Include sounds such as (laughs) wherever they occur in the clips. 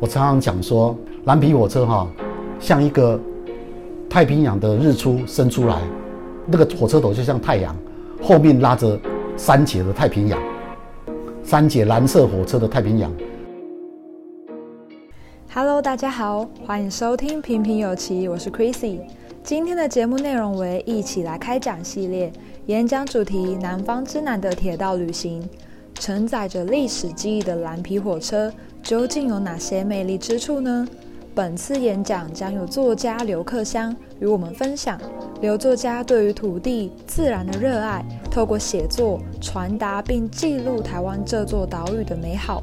我常常讲说，蓝皮火车哈，像一个太平洋的日出升出来，那个火车头就像太阳，后面拉着三节的太平洋，三节蓝色火车的太平洋。Hello，大家好，欢迎收听平平有奇，我是 Chrissy。今天的节目内容为一起来开讲系列，演讲主题：南方之南的铁道旅行。承载着历史记忆的蓝皮火车究竟有哪些魅力之处呢？本次演讲将由作家刘克襄与我们分享。刘作家对于土地、自然的热爱，透过写作传达并记录台湾这座岛屿的美好。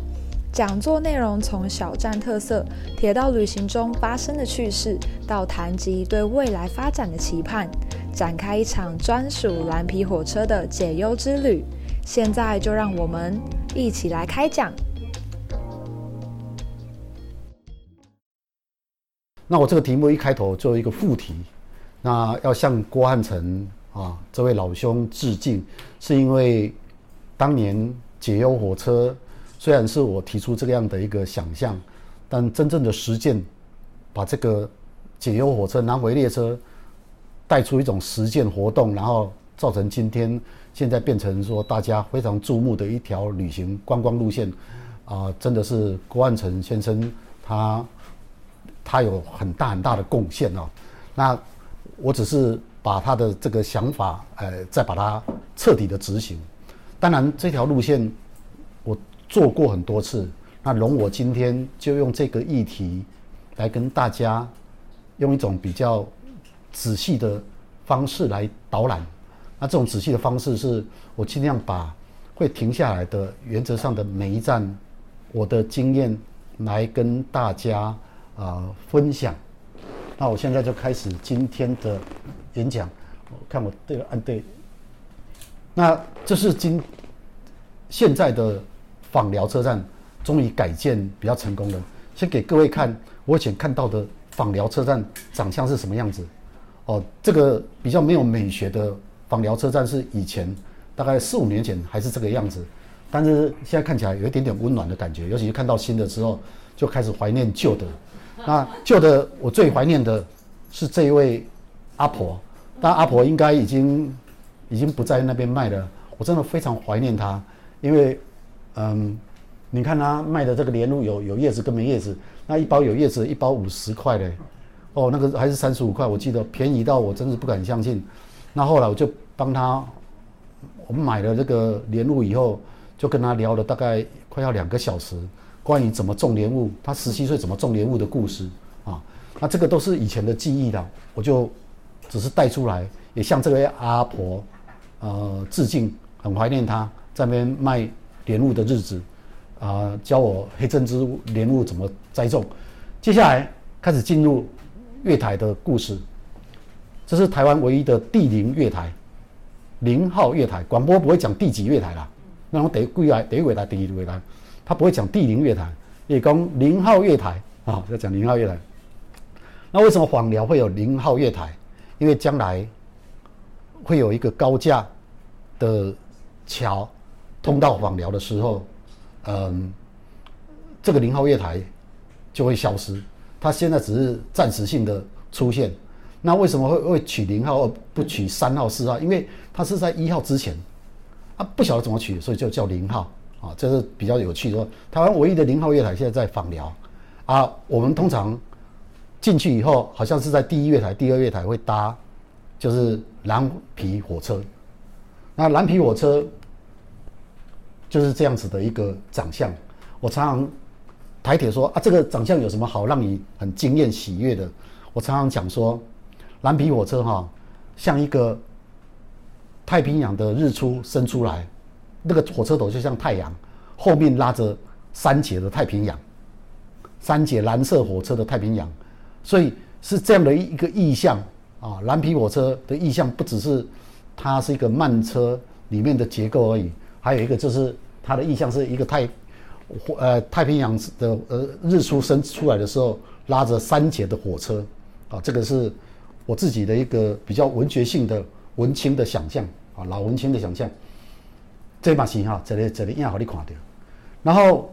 讲座内容从小站特色、铁道旅行中发生的趣事，到谈及对未来发展的期盼，展开一场专属蓝皮火车的解忧之旅。现在就让我们一起来开讲。那我这个题目一开头做一个副题，那要向郭汉城啊这位老兄致敬，是因为当年解忧火车虽然是我提出这样的一个想象，但真正的实践，把这个解忧火车南回列车带出一种实践活动，然后造成今天。现在变成说大家非常注目的一条旅行观光路线，啊、真的是郭汉城先生他他有很大很大的贡献哦。那我只是把他的这个想法，呃，再把它彻底的执行。当然，这条路线我做过很多次，那容我今天就用这个议题来跟大家用一种比较仔细的方式来导览。那这种仔细的方式是，我尽量把会停下来的原则上的每一站，我的经验来跟大家啊、分享。那我现在就开始今天的演讲，我看我对了按对。那这是今现在的访寮车站终于改建比较成功了。先给各位看我以前看到的访寮车站长相是什么样子。哦，这个比较没有美学的。访寮车站是以前大概四五年前还是这个样子，但是现在看起来有一点点温暖的感觉，尤其是看到新的之后，就开始怀念旧的。(laughs) 那旧的我最怀念的是这一位阿婆，但阿婆应该已经已经不在那边卖了。我真的非常怀念她，因为嗯，你看她卖的这个莲雾有有叶子跟没叶子，那一包有叶子一包五十块嘞，哦，那个还是三十五块，我记得便宜到我真是不敢相信。那后来我就帮他，我们买了这个莲雾以后，就跟他聊了大概快要两个小时，关于怎么种莲雾，他十七岁怎么种莲雾的故事啊。那这个都是以前的记忆的，我就只是带出来，也向这位阿婆呃致敬，很怀念他在那边卖莲雾的日子啊、教我黑珍珠莲雾怎么栽种。接下来开始进入月台的故事。这是台湾唯一的地零月台，零号月台。广播不会讲第几月台啦，那我第几月台、第一月台、第二月台，他不会讲第零月台，也讲零号月台啊，要讲零号月台。那为什么枋寮会有零号月台？因为将来会有一个高架的桥通到枋寮的时候，嗯，这个零号月台就会消失。它现在只是暂时性的出现。那为什么会会取零号而不取三号、四号？因为它是在一号之前，啊，不晓得怎么取，所以就叫零号啊，这是比较有趣的。台湾唯一的零号月台现在在访寮，啊，我们通常进去以后，好像是在第一月台、第二月台会搭，就是蓝皮火车。那蓝皮火车就是这样子的一个长相。我常常台铁说啊，这个长相有什么好让你很惊艳喜悦的？我常常讲说。蓝皮火车哈，像一个太平洋的日出升出来，那个火车头就像太阳，后面拉着三节的太平洋，三节蓝色火车的太平洋，所以是这样的一个意象啊。蓝皮火车的意象不只是它是一个慢车里面的结构而已，还有一个就是它的意象是一个太，呃太平洋的呃日出升出来的时候拉着三节的火车啊，这个是。我自己的一个比较文学性的文青的想象啊，老文青的想象，这把戏哈，这里这里一样好你看到。然后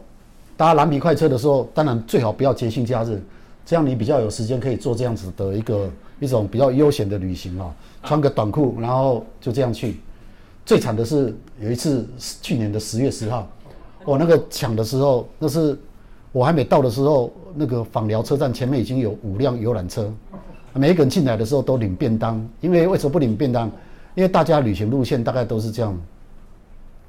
搭蓝皮快车的时候，当然最好不要节庆假日，这样你比较有时间可以做这样子的一个一种比较悠闲的旅行啊，穿个短裤，然后就这样去。最惨的是有一次去年的十月十号，我那个抢的时候，那是我还没到的时候，那个访寮车站前面已经有五辆游览车，每一个人进来的时候都领便当，因为为什么不领便当？因为大家旅行路线大概都是这样，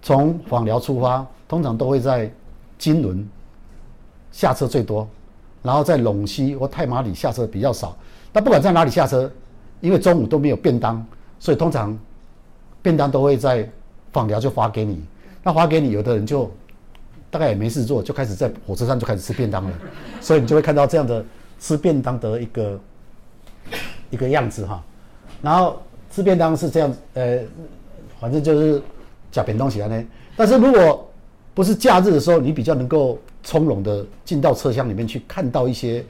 从访寮出发，通常都会在金轮下车最多，然后在陇西或太麻里下车比较少。但不管在哪里下车，因为中午都没有便当，所以通常便当都会在访寮就发给你。那发给你，有的人就大概也没事做，就开始在火车上就开始吃便当了。所以你就会看到这样的吃便当的一个一个样子哈。然后吃便当是这样，呃，反正就是假便当起来呢。但是如果不是假日的时候，你比较能够从容的进到车厢里面去看到一些，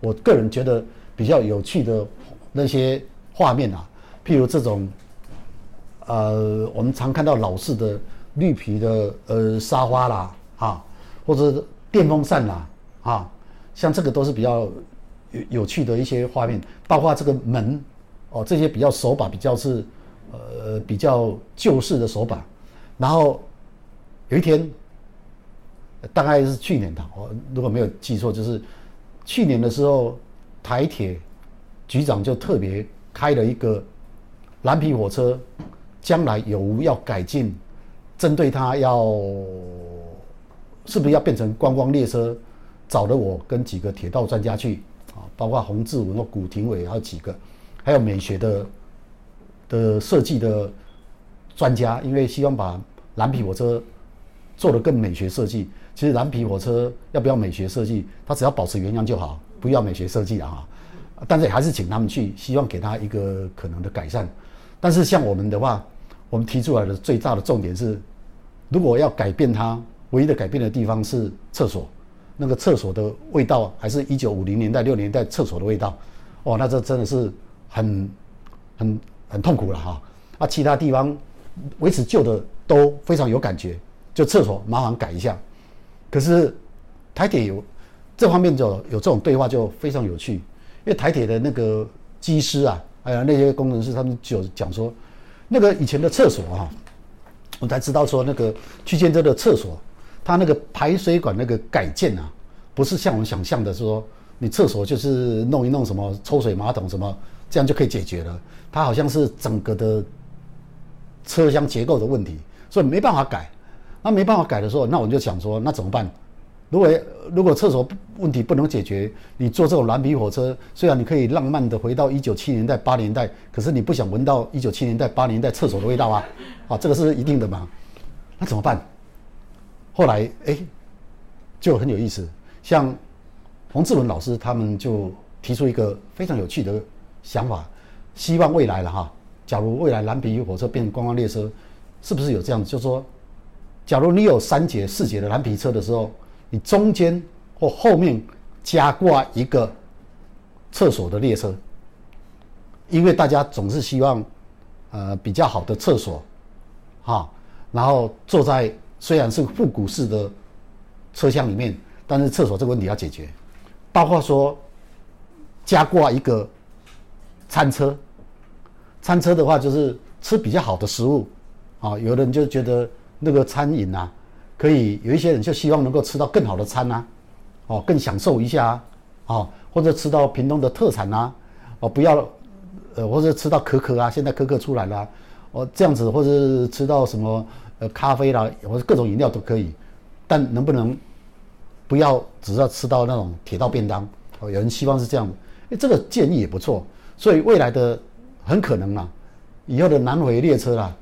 我个人觉得比较有趣的那些画面啊，譬如这种，呃，我们常看到老式的绿皮的呃沙发啦，啊，或者电风扇啦，啊，像这个都是比较有有趣的一些画面，包括这个门，哦，这些比较手把比较是，呃，比较旧式的手把，然后。有一天，大概是去年的，我如果没有记错，就是去年的时候，台铁局长就特别开了一个蓝皮火车，将来有无要改进，针对它要是不是要变成观光列车，找了我跟几个铁道专家去啊，包括洪志文和古廷伟还有几个，还有美学的的设计的专家，因为希望把蓝皮火车。做得更美学设计，其实蓝皮火车要不要美学设计，它只要保持原样就好，不要美学设计了哈。但是还是请他们去，希望给他一个可能的改善。但是像我们的话，我们提出来的最大的重点是，如果要改变它，唯一的改变的地方是厕所，那个厕所的味道还是一九五零年代六零年代厕所的味道，哦，那这真的是很很很痛苦了哈。啊，其他地方维持旧的都非常有感觉。就厕所麻烦改一下，可是台铁有这方面就有这种对话就非常有趣，因为台铁的那个机师啊，还有那些工程师，他们就讲说，那个以前的厕所啊，我才知道说那个区间车的厕所，它那个排水管那个改建啊，不是像我们想象的说，你厕所就是弄一弄什么抽水马桶什么，这样就可以解决了，它好像是整个的车厢结构的问题，所以没办法改。那没办法改的时候，那我就想说，那怎么办？如果如果厕所问题不能解决，你坐这种蓝皮火车，虽然你可以浪漫的回到一九七零年代、八年代，可是你不想闻到一九七零年代、八年代厕所的味道啊！啊，这个是一定的嘛？那怎么办？后来哎，就很有意思，像洪志文老师他们就提出一个非常有趣的想法，希望未来了哈，假如未来蓝皮火车变观光列车，是不是有这样？就是说。假如你有三节、四节的蓝皮车的时候，你中间或后面加挂一个厕所的列车，因为大家总是希望，呃，比较好的厕所，哈，然后坐在虽然是复古式的车厢里面，但是厕所这个问题要解决，包括说加挂一个餐车，餐车的话就是吃比较好的食物，啊，有的人就觉得。那个餐饮啊，可以有一些人就希望能够吃到更好的餐啊，哦，更享受一下啊，哦，或者吃到屏东的特产啊，哦，不要，呃，或者吃到可可啊，现在可可出来了，哦，这样子，或者吃到什么呃咖啡啦，或者各种饮料都可以，但能不能不要只要吃到那种铁道便当？哦，有人希望是这样，诶，这个建议也不错，所以未来的很可能啊，以后的南回列车啦，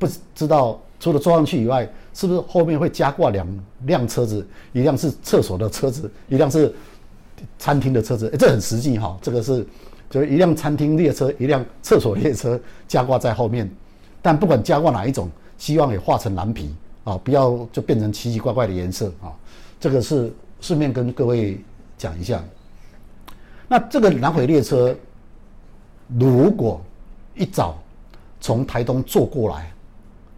不知道。除了坐上去以外，是不是后面会加挂两辆车子？一辆是厕所的车子，一辆是餐厅的车子。这很实际哈。这个是，就是一辆餐厅列车，一辆厕所列车加挂在后面。但不管加挂哪一种，希望也画成蓝皮啊，不要就变成奇奇怪怪的颜色啊。这个是顺便跟各位讲一下。那这个南回列车，如果一早从台东坐过来。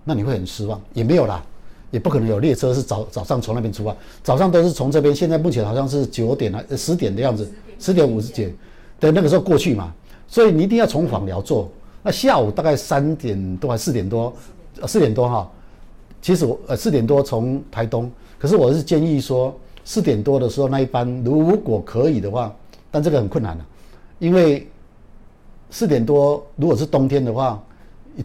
那你会很失望，也没有啦，也不可能有列车是早早上从那边出发，早上都是从这边。现在目前好像是九点啊，十点的样子，十点五十几，对，那个时候过去嘛。所以你一定要从访寮坐。那下午大概三点多还四点多，四点多哈。其实我呃四点多从台东，可是我是建议说四点多的时候那一班如果可以的话，但这个很困难了，因为四点多如果是冬天的话，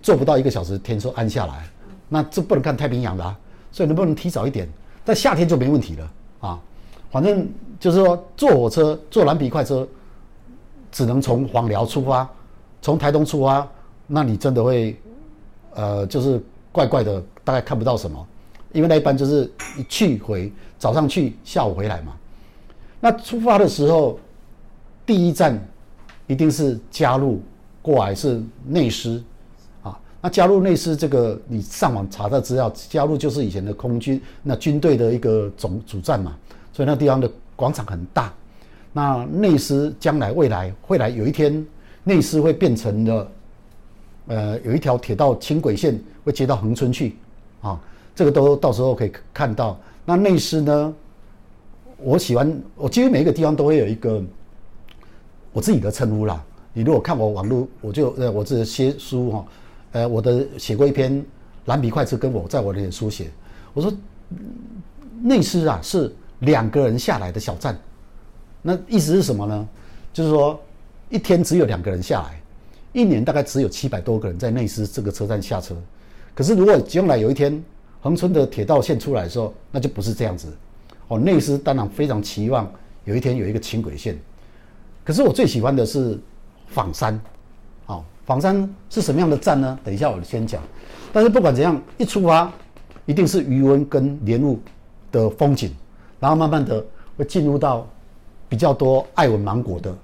坐不到一个小时天就暗下来，那这不能看太平洋的啊。所以能不能提早一点？在夏天就没问题了啊。反正就是说坐火车坐蓝皮快车，只能从黄寮出发，从台东出发，那你真的会呃就是怪怪的，大概看不到什么，因为那一般就是一去回，早上去下午回来嘛。那出发的时候，第一站一定是加入过来是内师，啊。那加入内师这个，你上网查的资料，加入就是以前的空军那军队的一个总主战嘛，所以那地方的广场很大。那内师将来未来会来有一天，内师会变成了，呃，有一条铁道轻轨线会接到恒春去，啊，这个都到时候可以看到。那内师呢，我喜欢，我几乎每一个地方都会有一个我自己的称呼啦。你如果看我网络，我就呃，我这些书哈。呃，我的写过一篇蓝皮快车，跟我在我的脸书写，我说内斯啊是两个人下来的小站，那意思是什么呢？就是说一天只有两个人下来，一年大概只有七百多个人在内斯这个车站下车。可是如果将来有一天横村的铁道线出来的时候，那就不是这样子。哦，内斯当然非常期望有一天有一个轻轨线，可是我最喜欢的是枋山。枋山是什么样的站呢？等一下我先讲。但是不管怎样，一出发一定是鱼塭跟莲雾的风景，然后慢慢的会进入到比较多爱文芒果的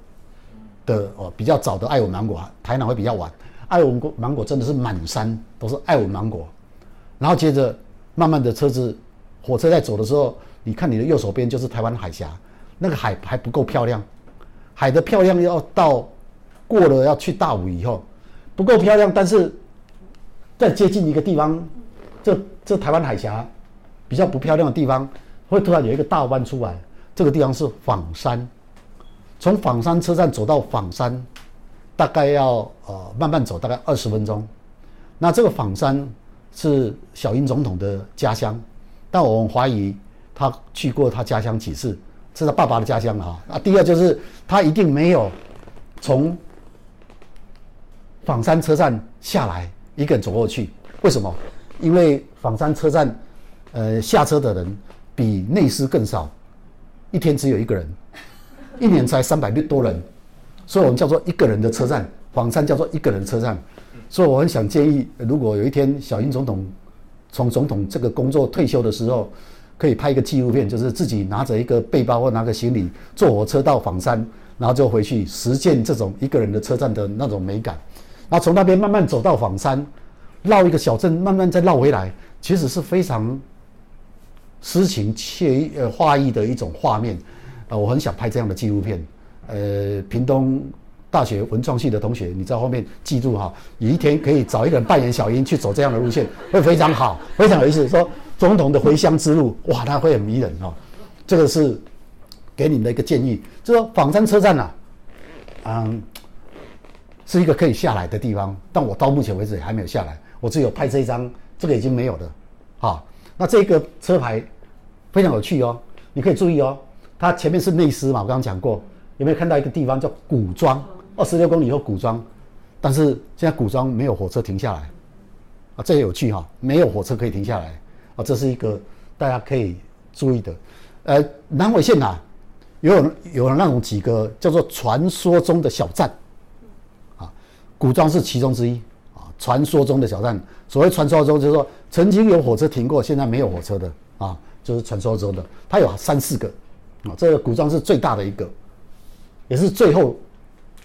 的哦，比较早的爱文芒果，台南会比较晚。爱文芒果真的是满山都是爱文芒果，然后接着慢慢的车子火车在走的时候，你看你的右手边就是台湾海峡，那个海还不够漂亮，海的漂亮要到过了要去大武以后。不够漂亮，但是再接近一个地方，这这台湾海峡比较不漂亮的地方，会突然有一个大弯出来。这个地方是枋山，从枋山车站走到枋山，大概要呃慢慢走，大概二十分钟。那这个枋山是小英总统的家乡，但我们怀疑他去过他家乡几次，是他爸爸的家乡哈。啊，第二就是他一定没有从。枋山车站下来，一个人走过去，为什么？因为枋山车站，呃，下车的人比内斯更少，一天只有一个人，一年才三百六多人，所以我们叫做一个人的车站。枋山叫做一个人车站，所以我很想建议，如果有一天小英总统从总统这个工作退休的时候，可以拍一个纪录片，就是自己拿着一个背包或拿个行李，坐火车到枋山，然后就回去实践这种一个人的车站的那种美感。然后从那边慢慢走到枋山，绕一个小镇，慢慢再绕回来，其实是非常诗情切意呃画意的一种画面，呃，我很想拍这样的纪录片。呃，屏东大学文创系的同学，你在后面记住哈，有一天可以找一个人扮演小英去走这样的路线，会非常好，非常有意思。说总统的回乡之路，哇，他会很迷人哦。这个是给你们的一个建议，就说仿山车站呐、啊，嗯。是一个可以下来的地方，但我到目前为止也还没有下来。我只有拍这一张，这个已经没有了。好，那这个车牌非常有趣哦，你可以注意哦，它前面是内斯嘛，我刚刚讲过，有没有看到一个地方叫古庄？二十六公里以后古庄，但是现在古庄没有火车停下来啊，这也有趣哈、哦，没有火车可以停下来啊，这是一个大家可以注意的。呃，南纬线啊，有有那种几个叫做传说中的小站。啊古庄是其中之一啊，传说中的小站。所谓传说中，就是说曾经有火车停过，现在没有火车的啊，就是传说中的。它有三四个啊，这个古庄是最大的一个，也是最后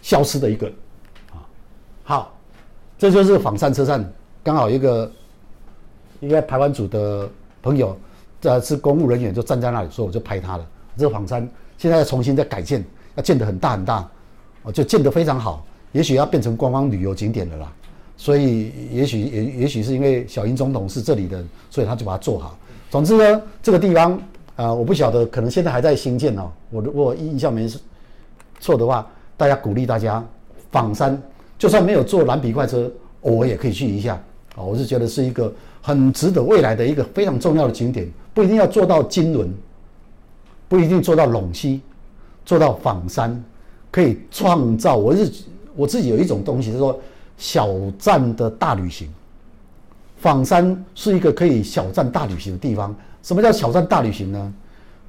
消失的一个啊。好，这就是仿山车站，刚好一个一个台湾组的朋友，这是公务人员，就站在那里，所以我就拍他了。这个枋山现在要重新再改建，要建得很大很大，哦，就建得非常好。也许要变成观光旅游景点了啦，所以也许也也许是因为小英总统是这里的，所以他就把它做好。总之呢，这个地方啊、呃，我不晓得，可能现在还在兴建哦。我如果印象没错的话，大家鼓励大家访山，就算没有坐蓝皮快车，偶尔也可以去一下啊。我是觉得是一个很值得未来的一个非常重要的景点，不一定要做到金轮，不一定做到陇西，做到访山，可以创造。我是我自己有一种东西，就是说小站的大旅行。访山是一个可以小站大旅行的地方。什么叫小站大旅行呢？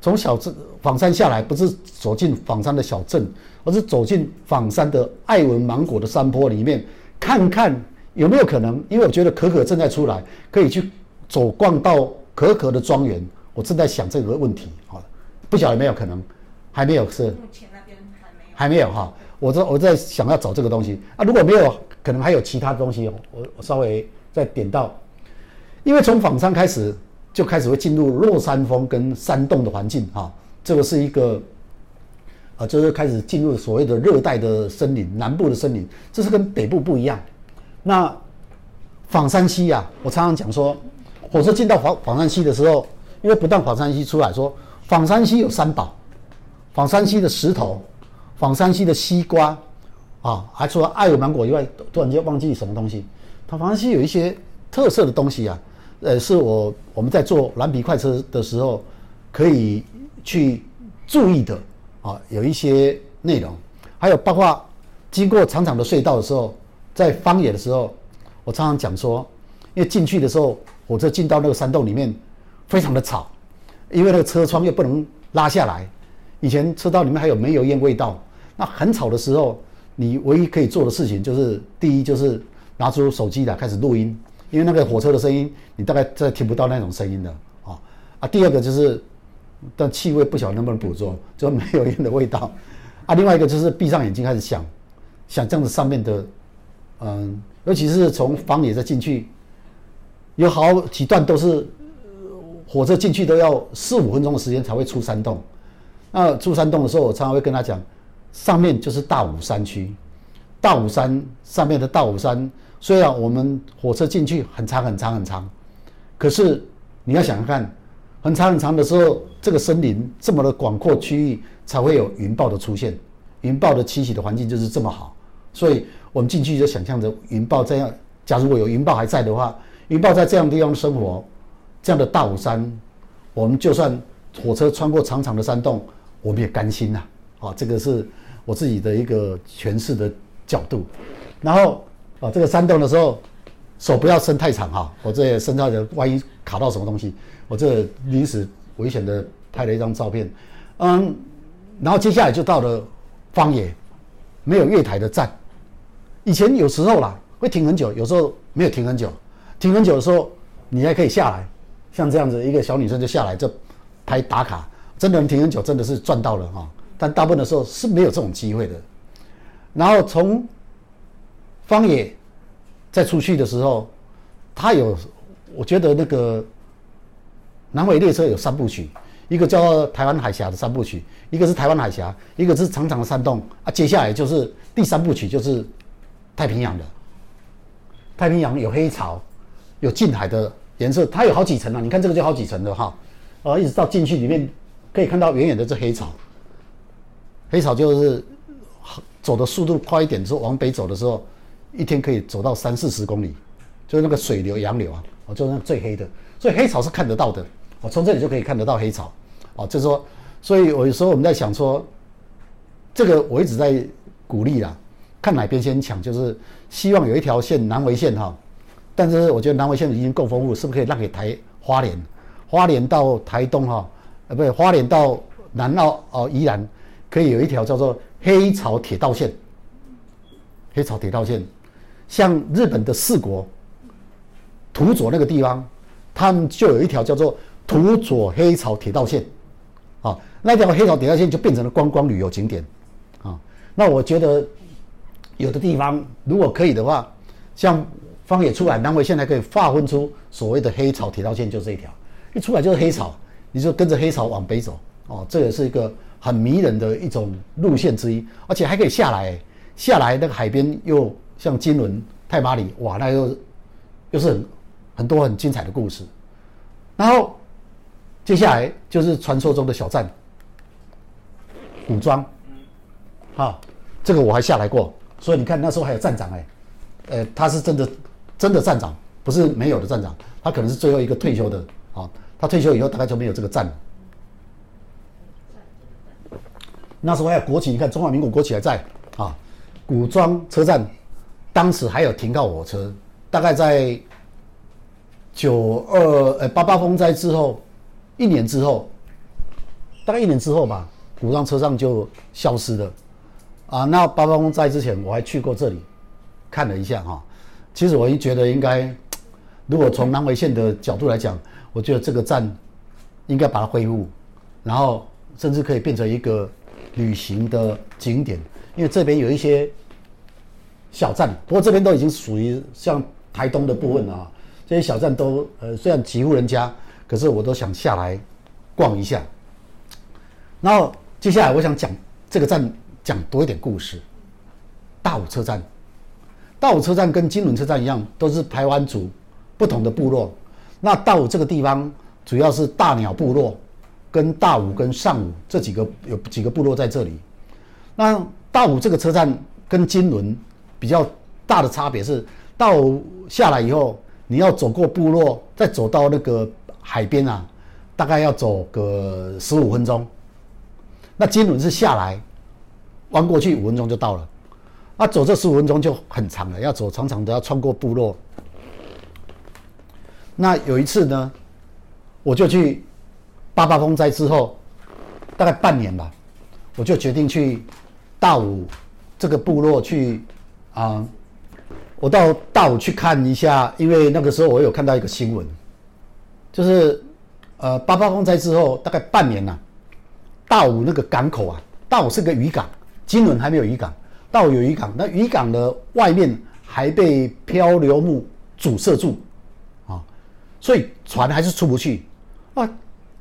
从小镇访山下来，不是走进访山的小镇，而是走进访山的爱文芒果的山坡里面，看看有没有可能。因为我觉得可可正在出来，可以去走逛到可可的庄园。我正在想这个问题，好，不晓得有没有可能，还没有是？目前那边还没有，还没有哈。我在我在想要找这个东西啊，如果没有，可能还有其他东西，我我稍微再点到。因为从访山开始，就开始会进入落山风跟山洞的环境哈，这个是一个，啊，就是开始进入所谓的热带的森林，南部的森林，这是跟北部不一样。那仿山溪呀，我常常讲说，火车进到仿仿山溪的时候，因为不但仿山溪出来说，仿山溪有三宝，仿山溪的石头，仿山溪的西瓜，啊，还除了爱文芒果以外，突然间忘记什么东西，它枋山溪有一些特色的东西啊。呃，是我我们在坐蓝皮快车的时候可以去注意的啊，有一些内容，还有包括经过长长的隧道的时候，在荒野的时候，我常常讲说，因为进去的时候，火车进到那个山洞里面，非常的吵，因为那个车窗又不能拉下来，以前车道里面还有煤油烟味道，那很吵的时候，你唯一可以做的事情就是，第一就是拿出手机来开始录音。因为那个火车的声音，你大概再听不到那种声音的啊啊！第二个就是，但气味不晓得能不能捕捉，就没有烟的味道啊。另外一个就是闭上眼睛开始想，想这样子上面的，嗯，尤其是从荒野再进去，有好几段都是火车进去都要四五分钟的时间才会出山洞。那出山洞的时候，我常常会跟他讲，上面就是大武山区，大武山上面的大武山。虽然我们火车进去很长很长很长，可是你要想想看，很长很长的时候，这个森林这么的广阔区域才会有云豹的出现，云豹的栖息的环境就是这么好，所以我们进去就想象着云豹这样。假如我有云豹还在的话，云豹在这样的地方生活，这样的大武山，我们就算火车穿过长长的山洞，我们也甘心呐。啊，这个是我自己的一个诠释的角度，然后。啊，这个山洞的时候，手不要伸太长哈，我这也伸到的万一卡到什么东西，我这临时危险的拍了一张照片，嗯，然后接下来就到了荒野，没有月台的站，以前有时候啦会停很久，有时候没有停很久，停很久的时候你还可以下来，像这样子一个小女生就下来就拍打卡，真的能停很久真的是赚到了哈，但大部分的时候是没有这种机会的，然后从。方野在出去的时候，他有，我觉得那个南回列车有三部曲，一个叫台湾海峡的三部曲，一个是台湾海峡，一个是长长的山洞啊，接下来就是第三部曲，就是太平洋的。太平洋有黑潮，有近海的颜色，它有好几层啊，你看这个就好几层的哈，啊，一直到进去里面可以看到远远的这黑潮，黑潮就是走的速度快一点之后，往北走的时候。一天可以走到三四十公里，就是那个水流、洋流啊，哦，就是那最黑的，所以黑潮是看得到的，我，从这里就可以看得到黑潮，哦，就是说，所以我有时候我们在想说，这个我一直在鼓励啦，看哪边先抢，就是希望有一条线南回线哈，但是我觉得南回线已经够丰富，是不是可以让给台花莲，花莲到台东哈，呃，不对，花莲到南澳哦，宜兰可以有一条叫做黑潮铁道线，黑潮铁道线。像日本的四国，土佐那个地方，他们就有一条叫做土佐黑潮铁道线，啊，那条黑潮铁道线就变成了观光旅游景点，啊，那我觉得有的地方如果可以的话，像方野出海单位现在可以划分出所谓的黑潮铁道线，就这一条，一出来就是黑潮，你就跟着黑潮往北走，哦，这也是一个很迷人的一种路线之一，而且还可以下来，下来那个海边又。像金轮、太麻里，哇，那又又是很很多很精彩的故事。然后接下来就是传说中的小站，古庄，好，这个我还下来过，所以你看那时候还有站长哎，呃，他是真的真的站长，不是没有的站长，他可能是最后一个退休的啊，他退休以后大概就没有这个站了。那时候还有国旗，你看中华民国国旗还在啊，古庄车站，当时还有停靠火车，大概在九二呃八八风灾之后，一年之后，大概一年之后吧，古庄车站就消失了，啊，那八八风灾之前我还去过这里，看了一下哈，其实我一觉得应该，如果从南回线的角度来讲，我觉得这个站应该把它恢复，然后甚至可以变成一个。旅行的景点，因为这边有一些小站，不过这边都已经属于像台东的部分了啊。这些小站都呃虽然几户人家，可是我都想下来逛一下。然后接下来我想讲这个站讲多一点故事。大武车站，大武车站跟金仑车站一样，都是排湾族不同的部落。那大武这个地方主要是大鸟部落。跟大武跟上武这几个有几个部落在这里，那大武这个车站跟金仑比较大的差别是，大武下来以后，你要走过部落，再走到那个海边啊，大概要走个十五分钟。那金仑是下来弯过去五分钟就到了，那走这十五分钟就很长了，要走长长的要穿过部落。那有一次呢，我就去。八八风灾之后，大概半年吧，我就决定去大武这个部落去啊、我到大武去看一下，因为那个时候我有看到一个新闻，就是呃八八风灾之后大概半年了，大武那个港口啊，大武是个渔港，金轮还没有渔港，大武有渔港，那渔港的外面还被漂流木阻塞住啊，所以船还是出不去啊。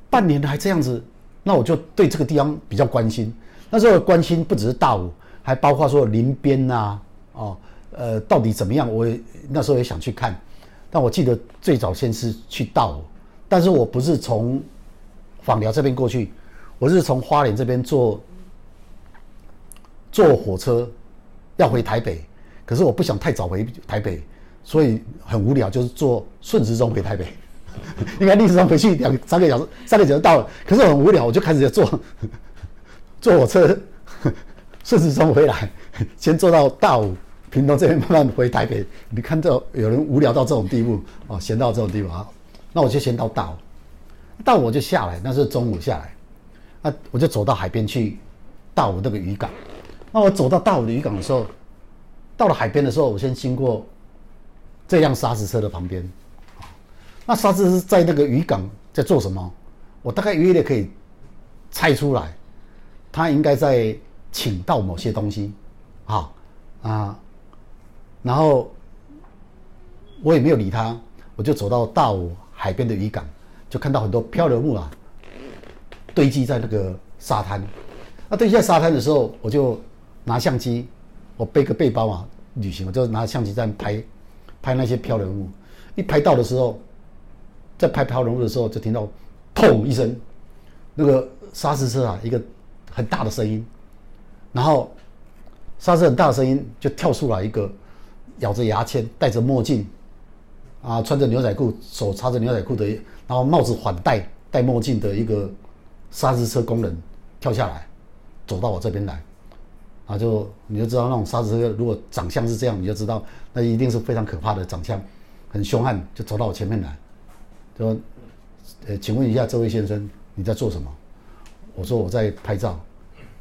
半年还这样子，那我就对这个地方比较关心。那时候关心不只是大武，还包括说林边呐，哦，呃，到底怎么样？我那时候也想去看。但我记得最早先是去大武，但是我不是从枋寮这边过去，我是从花莲这边坐坐火车要回台北。可是我不想太早回台北，所以很无聊，就是坐顺时钟回台北。(laughs) 应该历史上回去两三个小时，三个小时到了，可是很无聊，我就开始坐 (laughs) 坐火车 (laughs) 顺时钟回来，先坐到大武屏东这边，慢慢回台北。你看到有人无聊到这种地步哦，闲到这种地步啊，那我就先到大武，大武我就下来，那是中午下来，那我就走到海边去，大武那个渔港。那我走到大武的渔港的时候，到了海边的时候，我先经过这辆沙石车的旁边。那沙子是在那个渔港在做什么？我大概约略可以猜出来，他应该在请到某些东西，啊啊，然后我也没有理他，我就走到大武海边的渔港，就看到很多漂流木啊堆积在那个沙滩。那堆积在沙滩的时候，我就拿相机，我背个背包啊，旅行，我就拿相机在拍拍那些漂流物。一拍到的时候。在拍漂流物的时候，就听到“砰”一声，那个砂石车啊，一个很大的声音，然后砂石很大的声音就跳出来一个咬着牙签、戴着墨镜，啊，穿着牛仔裤、手插着牛仔裤的，然后帽子反戴、戴墨镜的一个砂石车工人跳下来，走到我这边来，啊，就你就知道那种砂石车如果长相是这样，你就知道那一定是非常可怕的长相，很凶悍，就走到我前面来。说，呃，请问一下这位先生，你在做什么？我说我在拍照，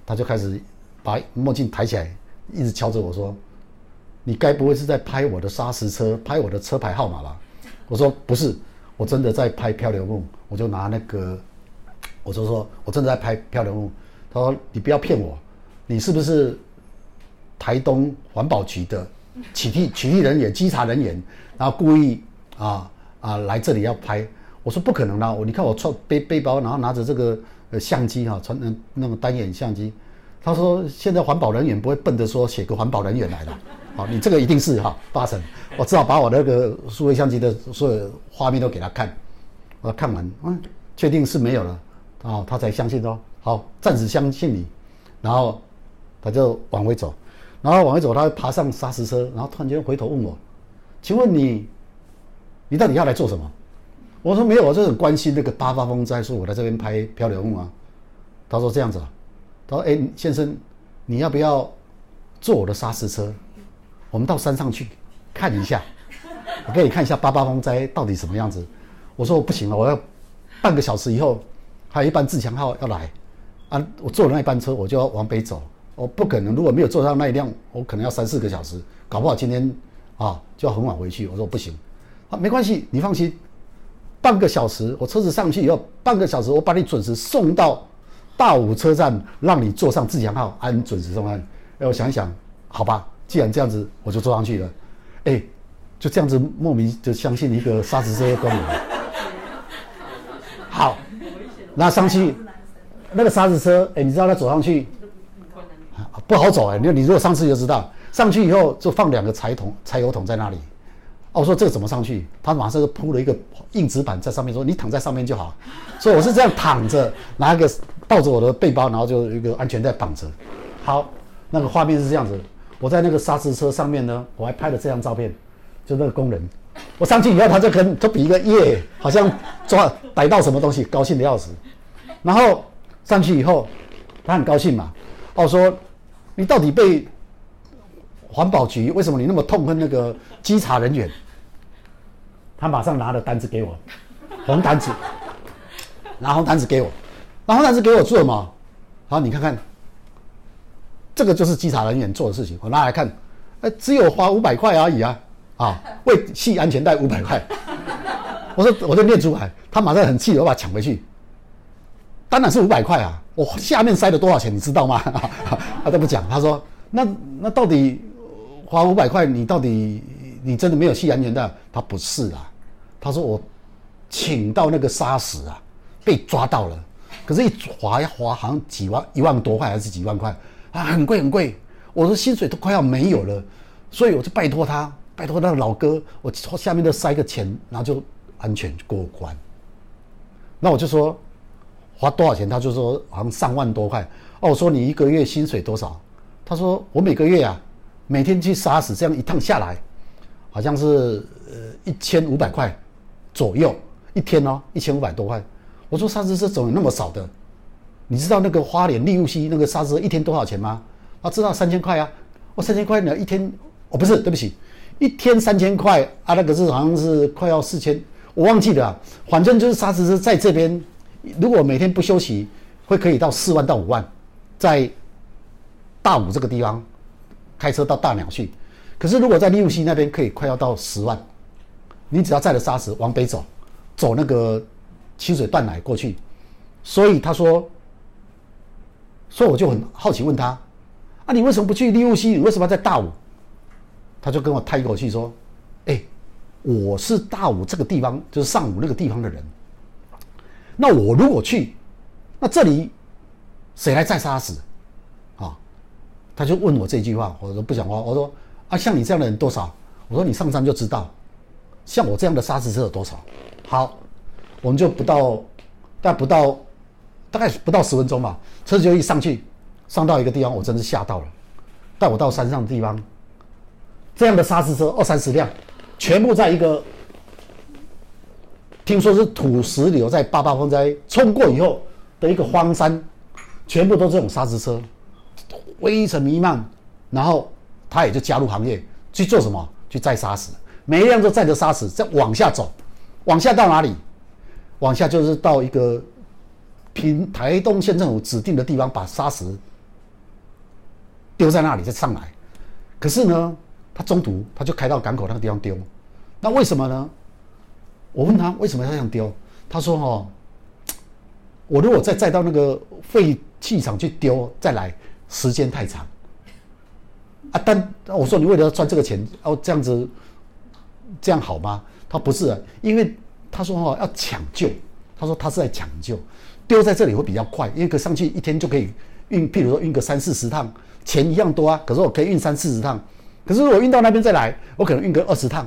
他就开始把墨镜抬起来，一直敲着我说：“你该不会是在拍我的砂石车，拍我的车牌号码吧？”我说：“不是，我真的在拍漂流木。”我就拿那个，我就说：“我真的在拍漂流木。”他说：“你不要骗我，你是不是台东环保局的取缔取缔人员、稽查人员，然后故意啊？”啊，来这里要拍，我说不可能啦！我你看我穿背背包，然后拿着这个呃相机哈，传那那个单眼相机。他说现在环保人员不会笨的说写个环保人员来了，好，(laughs) 你这个一定是哈八成。我只好把我那个数位相机的所有画面都给他看，我看完，嗯，确定是没有了，啊，他才相信说好，暂时相信你，然后他就往回走，然后往回走，他爬上砂石车，然后突然间回头问我，请问你，你到底要来做什么？我说没有，我就很关心那个八八风灾，说我在这边拍漂流木啊。他说这样子啊，他说哎，先生，你要不要坐我的砂石车？我们到山上去看一下，我给你看一下八八风灾到底什么样子。我说我不行了，我要半个小时以后还有一班自强号要来啊，我坐了那一班车我就要往北走，我不可能如果没有坐上那一辆，我可能要三四个小时，搞不好今天啊就要很晚回去。我说不行，啊没关系，你放心。半个小时，我车子上去以后，半个小时我把你准时送到大武车站，让你坐上自强号，安准时送安。哎，我想一想，好吧，既然这样子，我就坐上去了。哎，就这样子莫名就相信一个砂石车的功能。好，那上去那个砂石车，哎，你知道他走上去不好走哎。你你如果上次就知道，上去以后就放两个柴桶、柴油桶在那里。哦，我说这个怎么上去？他马上就铺了一个硬纸板在上面，说你躺在上面就好。所以我是这样躺着，拿一个抱着我的背包，然后就一个安全带绑着。好，那个画面是这样子。我在那个砂石车上面呢，我还拍了这张照片，就那个工人。我上去以后，他就跟就比一个耶，好像抓逮到什么东西，高兴的要死。然后上去以后，他很高兴嘛。哦，说你到底被。环保局为什么你那么痛恨那个稽查人员？他马上拿了单子给我，红单子，拿红单子给我，拿红单子给我做什么？好，你看看，这个就是稽查人员做的事情。我拿来看，哎，只有花五百块而已啊！啊，为系安全带五百块。(laughs) 我说，我就念出来，他马上很气，我把它抢回去。当然是五百块啊！我下面塞了多少钱，你知道吗？(laughs) 他都不讲，他说，那那到底？花五百块，你到底你真的没有系安全带？他不是啊，他说我请到那个沙石啊，被抓到了，可是一划一划好像几万一万多块还是几万块啊，很贵很贵。我的薪水都快要没有了，所以我就拜托他，拜托那个老哥，我下面再塞个钱，然后就安全过关。那我就说花多少钱？他就说好像上万多块。哦，我说你一个月薪水多少？他说我每个月啊。每天去杀死，这样一趟下来，好像是呃一千五百块左右一天哦，一千五百多块。我说沙石车怎么有那么少的？你知道那个花莲立雾溪那个沙石车一天多少钱吗？他知道三千块啊。我三千块呢一天，哦不是，对不起，一天三千块啊，那个是好像是快要四千，我忘记了。反正就是沙石车在这边，如果每天不休息，会可以到四万到五万，在大武这个地方。开车到大鸟去，可是如果在立雾溪那边可以快要到十万，你只要载着砂石往北走，走那个清水断奶过去，所以他说，所以我就很好奇问他，啊，你为什么不去立雾溪？你为什么要在大武？他就跟我叹一口气说，哎，我是大武这个地方，就是上武那个地方的人，那我如果去，那这里谁来载砂石？他就问我这句话，我说不讲话。我说啊，像你这样的人多少？我说你上山就知道，像我这样的沙石车有多少？好，我们就不到，大概不到，大概不到十分钟吧，车子就一上去，上到一个地方，我真是吓到了。带我到山上的地方，这样的沙石车二三十辆，全部在一个，听说是土石流在八八风灾冲过以后的一个荒山，全部都是这种砂石车。灰尘弥漫，然后他也就加入行业去做什么？去载砂石，每一辆都载着砂石再往下走，往下到哪里？往下就是到一个平台东县政府指定的地方，把砂石丢在那里再上来。可是呢，他中途他就开到港口那个地方丢，那为什么呢？我问他为什么要这样丢？他说：“哦，我如果再再到那个废弃场去丢，再来。”时间太长，啊！但我说你为了要赚这个钱，哦，这样子，这样好吗？他不是啊，因为他说哦要抢救，他说他是在抢救，丢在这里会比较快，因为可上去一天就可以运，譬如说运个三四十趟，钱一样多啊。可是我可以运三四十趟，可是我运到那边再来，我可能运个二十趟，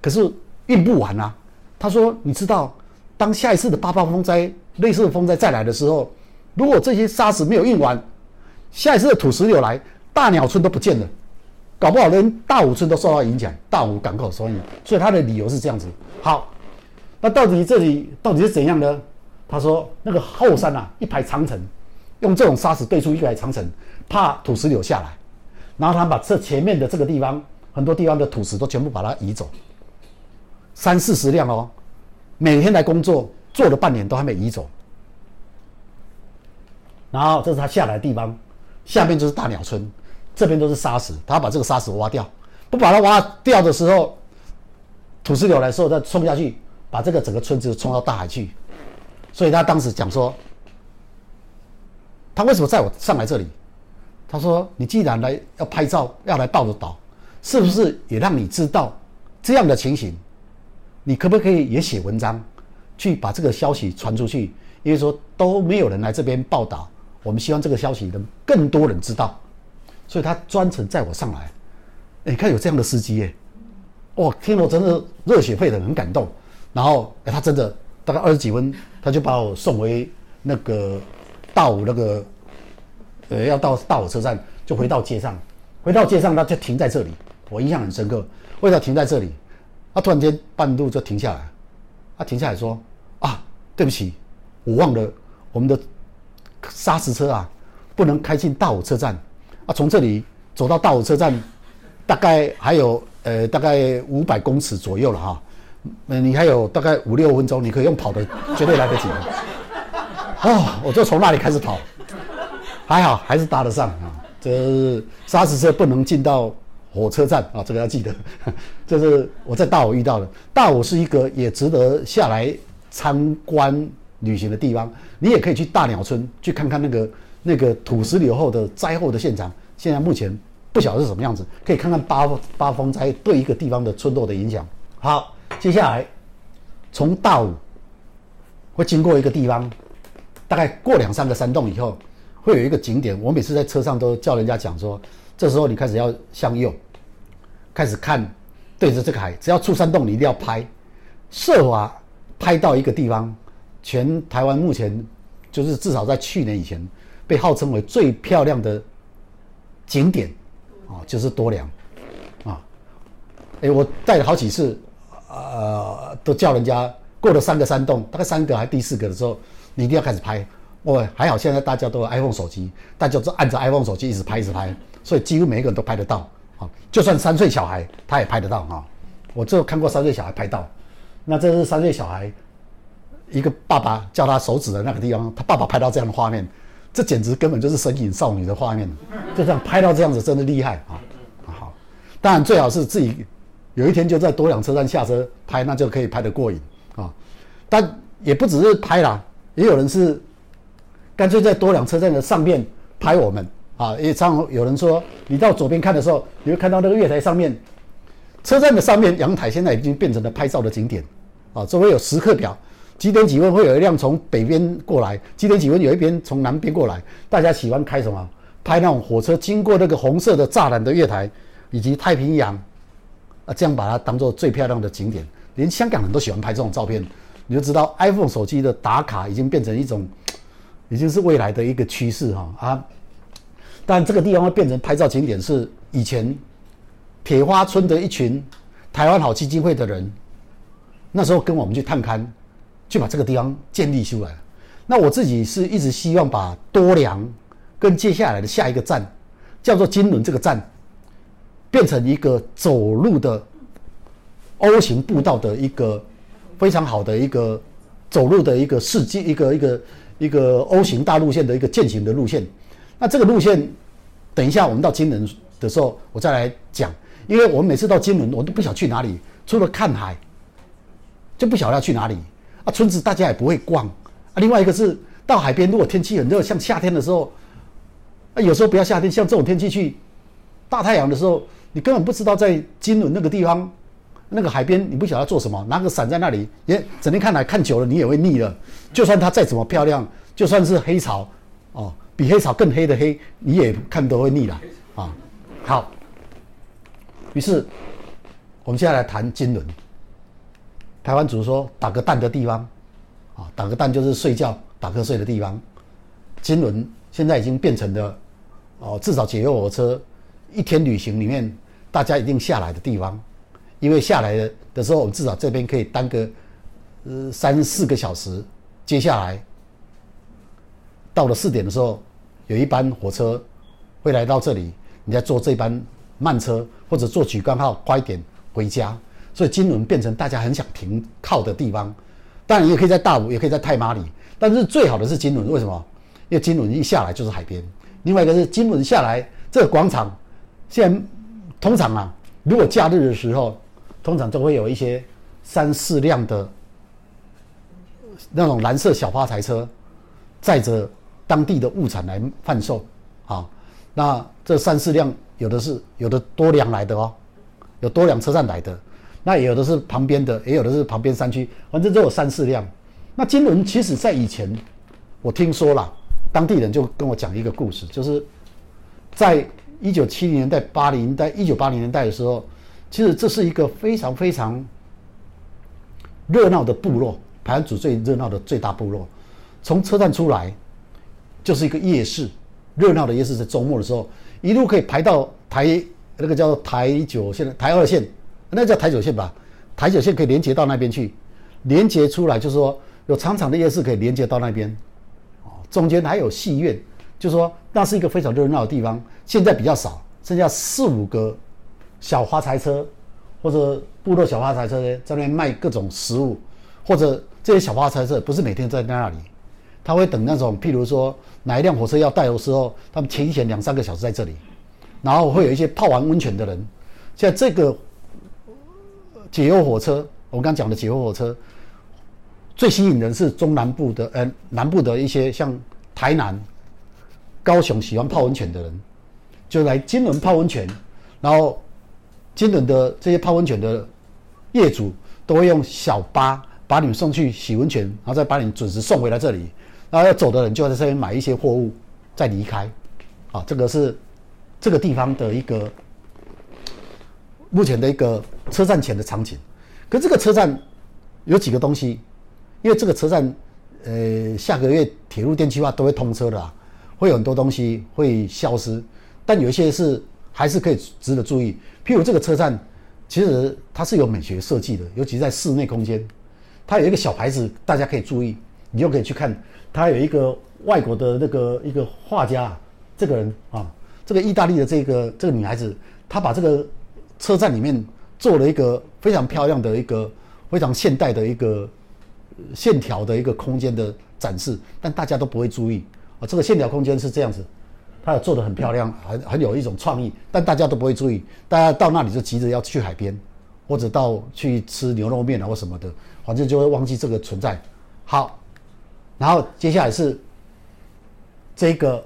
可是运不完啊。他说你知道，当下一次的八八风灾类似的风灾再来的时候，如果这些沙石没有运完，下一次的土石流来，大鸟村都不见了，搞不好连大武村都受到影响，大武港口受影响。所以他的理由是这样子。好，那到底这里到底是怎样呢？他说那个后山啊，一排长城，用这种沙石堆出一排长城，怕土石流下来，然后他把这前面的这个地方很多地方的土石都全部把它移走，三四十辆哦，每天来工作，做了半年都还没移走。然后这是他下来的地方，下面就是大鸟村，这边都是沙石，他要把这个沙石挖掉，不把它挖掉的时候，土石流来的时候再冲下去，把这个整个村子冲到大海去。所以他当时讲说，他为什么在我上来这里？他说：“你既然来要拍照，要来报道，是不是也让你知道这样的情形？你可不可以也写文章，去把这个消息传出去？因为说都没有人来这边报道。”我们希望这个消息能更多人知道，所以他专程载我上来。你看有这样的司机耶，哦，听了真的热血沸腾，很感动。然后，哎，他真的大概二十几分，他就把我送回那个大武那个，呃，要到大武车站，就回到街上。回到街上，他就停在这里，我印象很深刻。为什么停在这里？他突然间半路就停下来，他停下来说：“啊，对不起，我忘了我们的。”砂石车啊，不能开进大武车站啊！从这里走到大武车站，大概还有呃大概五百公尺左右了哈。那你还有大概五六分钟，你可以用跑的，绝对来得及。(laughs) 哦，我就从那里开始跑，还好还是搭得上啊。这砂石车不能进到火车站啊，这个要记得。(laughs) 这是我在大武遇到的。大武是一个也值得下来参观。旅行的地方，你也可以去大鸟村去看看那个那个土石流后的灾后的现场。现在目前不晓得是什么样子，可以看看八八风灾对一个地方的村落的影响。好，接下来从大武会经过一个地方，大概过两三个山洞以后，会有一个景点。我每次在车上都叫人家讲说，这时候你开始要向右，开始看对着这个海，只要出山洞，你一定要拍，设法拍到一个地方。全台湾目前，就是至少在去年以前，被号称为最漂亮的景点，啊，就是多良，啊，哎，我带了好几次，呃，都叫人家过了三个山洞，大概三个还第四个的时候，你一定要开始拍。哦，还好现在大家都有 iPhone 手机，大家就按着 iPhone 手机一直拍一直拍，所以几乎每一个人都拍得到，就算三岁小孩他也拍得到啊。我就看过三岁小孩拍到，那这是三岁小孩。一个爸爸叫他手指的那个地方，他爸爸拍到这样的画面，这简直根本就是神隐少女的画面，就这样拍到这样子，真的厉害啊！好，当然最好是自己有一天就在多良车站下车拍，那就可以拍得过瘾啊。但也不只是拍啦，也有人是干脆在多良车站的上面拍我们啊。也常有人说，你到左边看的时候，你会看到那个月台上面，车站的上面阳台现在已经变成了拍照的景点啊，周围有时刻表。几点几分会有一辆从北边过来？几点几分有一边从南边过来？大家喜欢开什么？拍那种火车经过那个红色的栅栏的月台，以及太平洋，啊，这样把它当做最漂亮的景点。连香港人都喜欢拍这种照片，你就知道 iPhone 手机的打卡已经变成一种，已经是未来的一个趋势哈啊！但这个地方会变成拍照景点，是以前铁花村的一群台湾好基金会的人，那时候跟我们去探勘。就把这个地方建立出来。那我自己是一直希望把多良跟接下来的下一个站，叫做金轮这个站，变成一个走路的 O 型步道的一个非常好的一个走路的一个世界，一个一个一个 O 型大路线的一个健行的路线。那这个路线，等一下我们到金仑的时候，我再来讲。因为我们每次到金仑，我都不晓得去哪里，除了看海，就不晓得要去哪里。啊，村子大家也不会逛啊。另外一个是到海边，如果天气很热，像夏天的时候，啊，有时候不要夏天，像这种天气去大太阳的时候，你根本不知道在金仑那个地方，那个海边，你不晓得做什么，拿个伞在那里，也整天看海看久了，你也会腻了。就算它再怎么漂亮，就算是黑潮，哦，比黑草更黑的黑，你也看都会腻了啊。好，于是我们现在来谈金轮。台湾主说打个蛋的地方，啊，打个蛋就是睡觉打瞌睡的地方。金轮现在已经变成了哦，至少解忧火车一天旅行里面大家一定下来的地方，因为下来的时候，我们至少这边可以耽个呃三四个小时。接下来到了四点的时候，有一班火车会来到这里，你再坐这班慢车或者坐莒光号快点回家。所以金轮变成大家很想停靠的地方，当然也可以在大武，也可以在太麻里，但是最好的是金轮，为什么？因为金轮一下来就是海边。另外一个是金轮下来这个广场，现在通常啊，如果假日的时候，通常都会有一些三四辆的那种蓝色小发财车，载着当地的物产来贩售啊。那这三四辆有的是有的多辆来的哦，有多辆车站来的。那也有的是旁边的，也有的是旁边山区，反正都有三四辆。那金轮其实在以前，我听说了，当地人就跟我讲一个故事，就是在一九七零年代、八零年代、一九八零年代的时候，其实这是一个非常非常热闹的部落，排湾族最热闹的最大部落。从车站出来就是一个夜市，热闹的夜市，在周末的时候，一路可以排到台那个叫做台九线、台二线。那叫台九线吧，台九线可以连接到那边去，连接出来就是说有长长的夜市可以连接到那边，哦，中间还有戏院，就说那是一个非常热闹的地方。现在比较少，剩下四五个小发财车或者部落小发财车，在那边卖各种食物，或者这些小发财车不是每天在那里，他会等那种譬如说哪一辆火车要带的时候，他们提前两三个小时在这里，然后会有一些泡完温泉的人，现在这个。解忧火车，我刚刚讲的解忧火车，最吸引人是中南部的，呃，南部的一些像台南、高雄喜欢泡温泉的人，就来金轮泡温泉，然后金轮的这些泡温泉的业主都会用小巴把你们送去洗温泉，然后再把你准时送回来这里，然后要走的人就在这边买一些货物再离开，啊，这个是这个地方的一个。目前的一个车站前的场景，可这个车站有几个东西，因为这个车站，呃，下个月铁路电气化都会通车的啊，会有很多东西会消失，但有一些是还是可以值得注意。譬如这个车站，其实它是有美学设计的，尤其在室内空间，它有一个小牌子，大家可以注意，你就可以去看，他有一个外国的那个一个画家，这个人啊，这个意大利的这个这个女孩子，她把这个。车站里面做了一个非常漂亮的一个非常现代的一个线条的一个空间的展示，但大家都不会注意啊。这个线条空间是这样子，它有做得很漂亮，很很有一种创意，但大家都不会注意。大家到那里就急着要去海边，或者到去吃牛肉面啊或什么的，反正就会忘记这个存在。好，然后接下来是这个，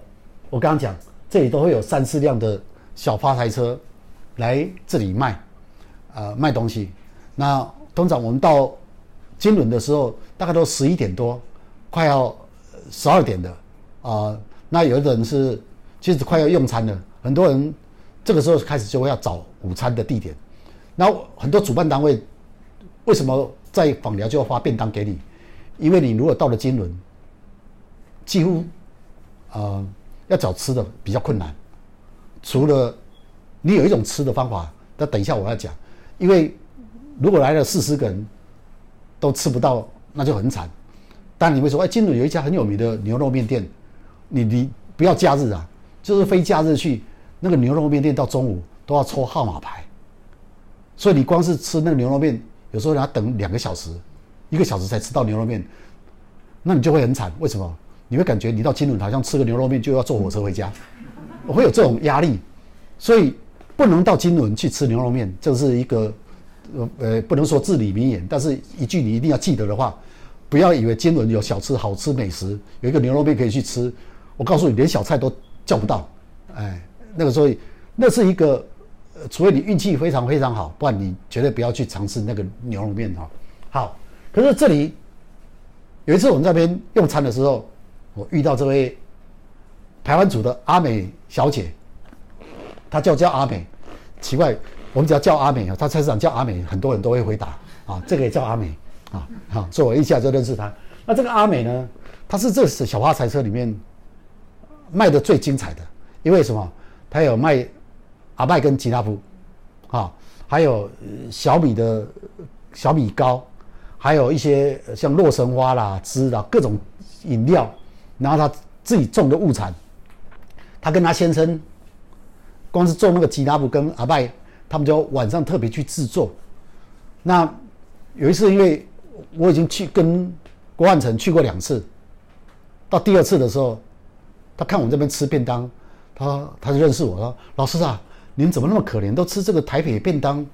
我刚刚讲，这里都会有三四辆的小发财车。来这里卖，呃，卖东西。那通常我们到金轮的时候，大概都十一点多，快要十二点的啊、那有的人是其实快要用餐了，很多人这个时候开始就会要找午餐的地点。那很多主办单位为什么在访聊就要发便当给你？因为你如果到了金轮，几乎啊、呃、要找吃的比较困难，除了。你有一种吃的方法，那等一下我要讲，因为如果来了四十个人，都吃不到，那就很惨。但你会说，哎，金轮有一家很有名的牛肉面店，你你不要假日啊，就是非假日去那个牛肉面店，到中午都要抽号码牌，所以你光是吃那个牛肉面，有时候你要等两个小时，一个小时才吃到牛肉面，那你就会很惨。为什么？你会感觉你到金轮好像吃个牛肉面就要坐火车回家，我会有这种压力，所以。不能到金轮去吃牛肉面，这是一个，呃，不能说至理名言，但是一句你一定要记得的话，不要以为金轮有小吃、好吃美食，有一个牛肉面可以去吃。我告诉你，连小菜都叫不到，哎，那个所以那是一个，除非你运气非常非常好，不然你绝对不要去尝试那个牛肉面哈。好，可是这里有一次我们在那边用餐的时候，我遇到这位台湾组的阿美小姐。她叫叫阿美，奇怪，我们只要叫阿美啊，他菜市场叫阿美，很多人都会回答啊，这个也叫阿美啊，好，所以我一下就认识她。那这个阿美呢，她是这次小发财车里面卖的最精彩的，因为什么？她有卖阿拜跟吉拉夫，啊，还有小米的小米糕，还有一些像洛神花啦、汁啦各种饮料，然后他自己种的物产，他跟他先生光是种那个吉拉布跟阿拜，他们就晚上特别去制作。那有一次，因为我已经去跟郭汉城去过两次，到第二次的时候，他看我们这边吃便当，他他就认识我说：“老师啊，您怎么那么可怜，都吃这个台北便当？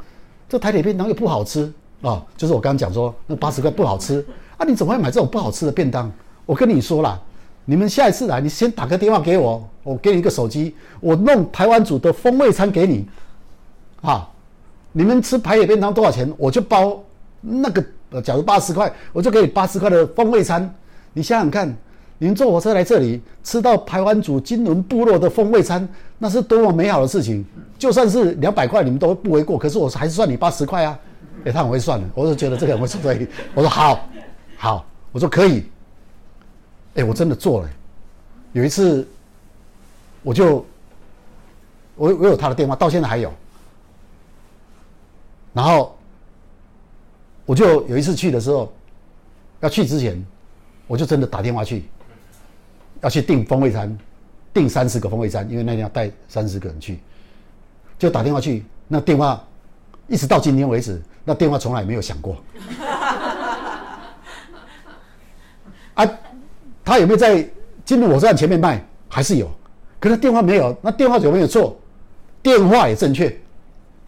这台北便当又不好吃、哦！就是我刚刚讲说那八十块不好吃啊，你怎么会买这种不好吃的便当？我跟你说啦，你们下一次来，你先打个电话给我，我给你一个手机，我弄台湾组的风味餐给你，啊，你们吃排野便当多少钱，我就包那个。”呃，假如八十块，我就给你八十块的风味餐。你想想看，你们坐火车来这里吃到排湾组金轮部落的风味餐，那是多么美好的事情！就算是两百块，你们都不为过。可是我还是算你八十块啊！哎，他很会算的，我就觉得这个很会算。对，我说好，好，我说可以。哎，我真的做了。有一次，我就我我有他的电话，到现在还有。然后。我就有一次去的时候，要去之前，我就真的打电话去，要去订风味餐，订三十个风味餐，因为那天要带三十个人去，就打电话去，那电话一直到今天为止，那电话从来没有响过。(laughs) 啊，他有没有在进入火车站前面卖？还是有，可是电话没有，那电话有没有错？电话也正确，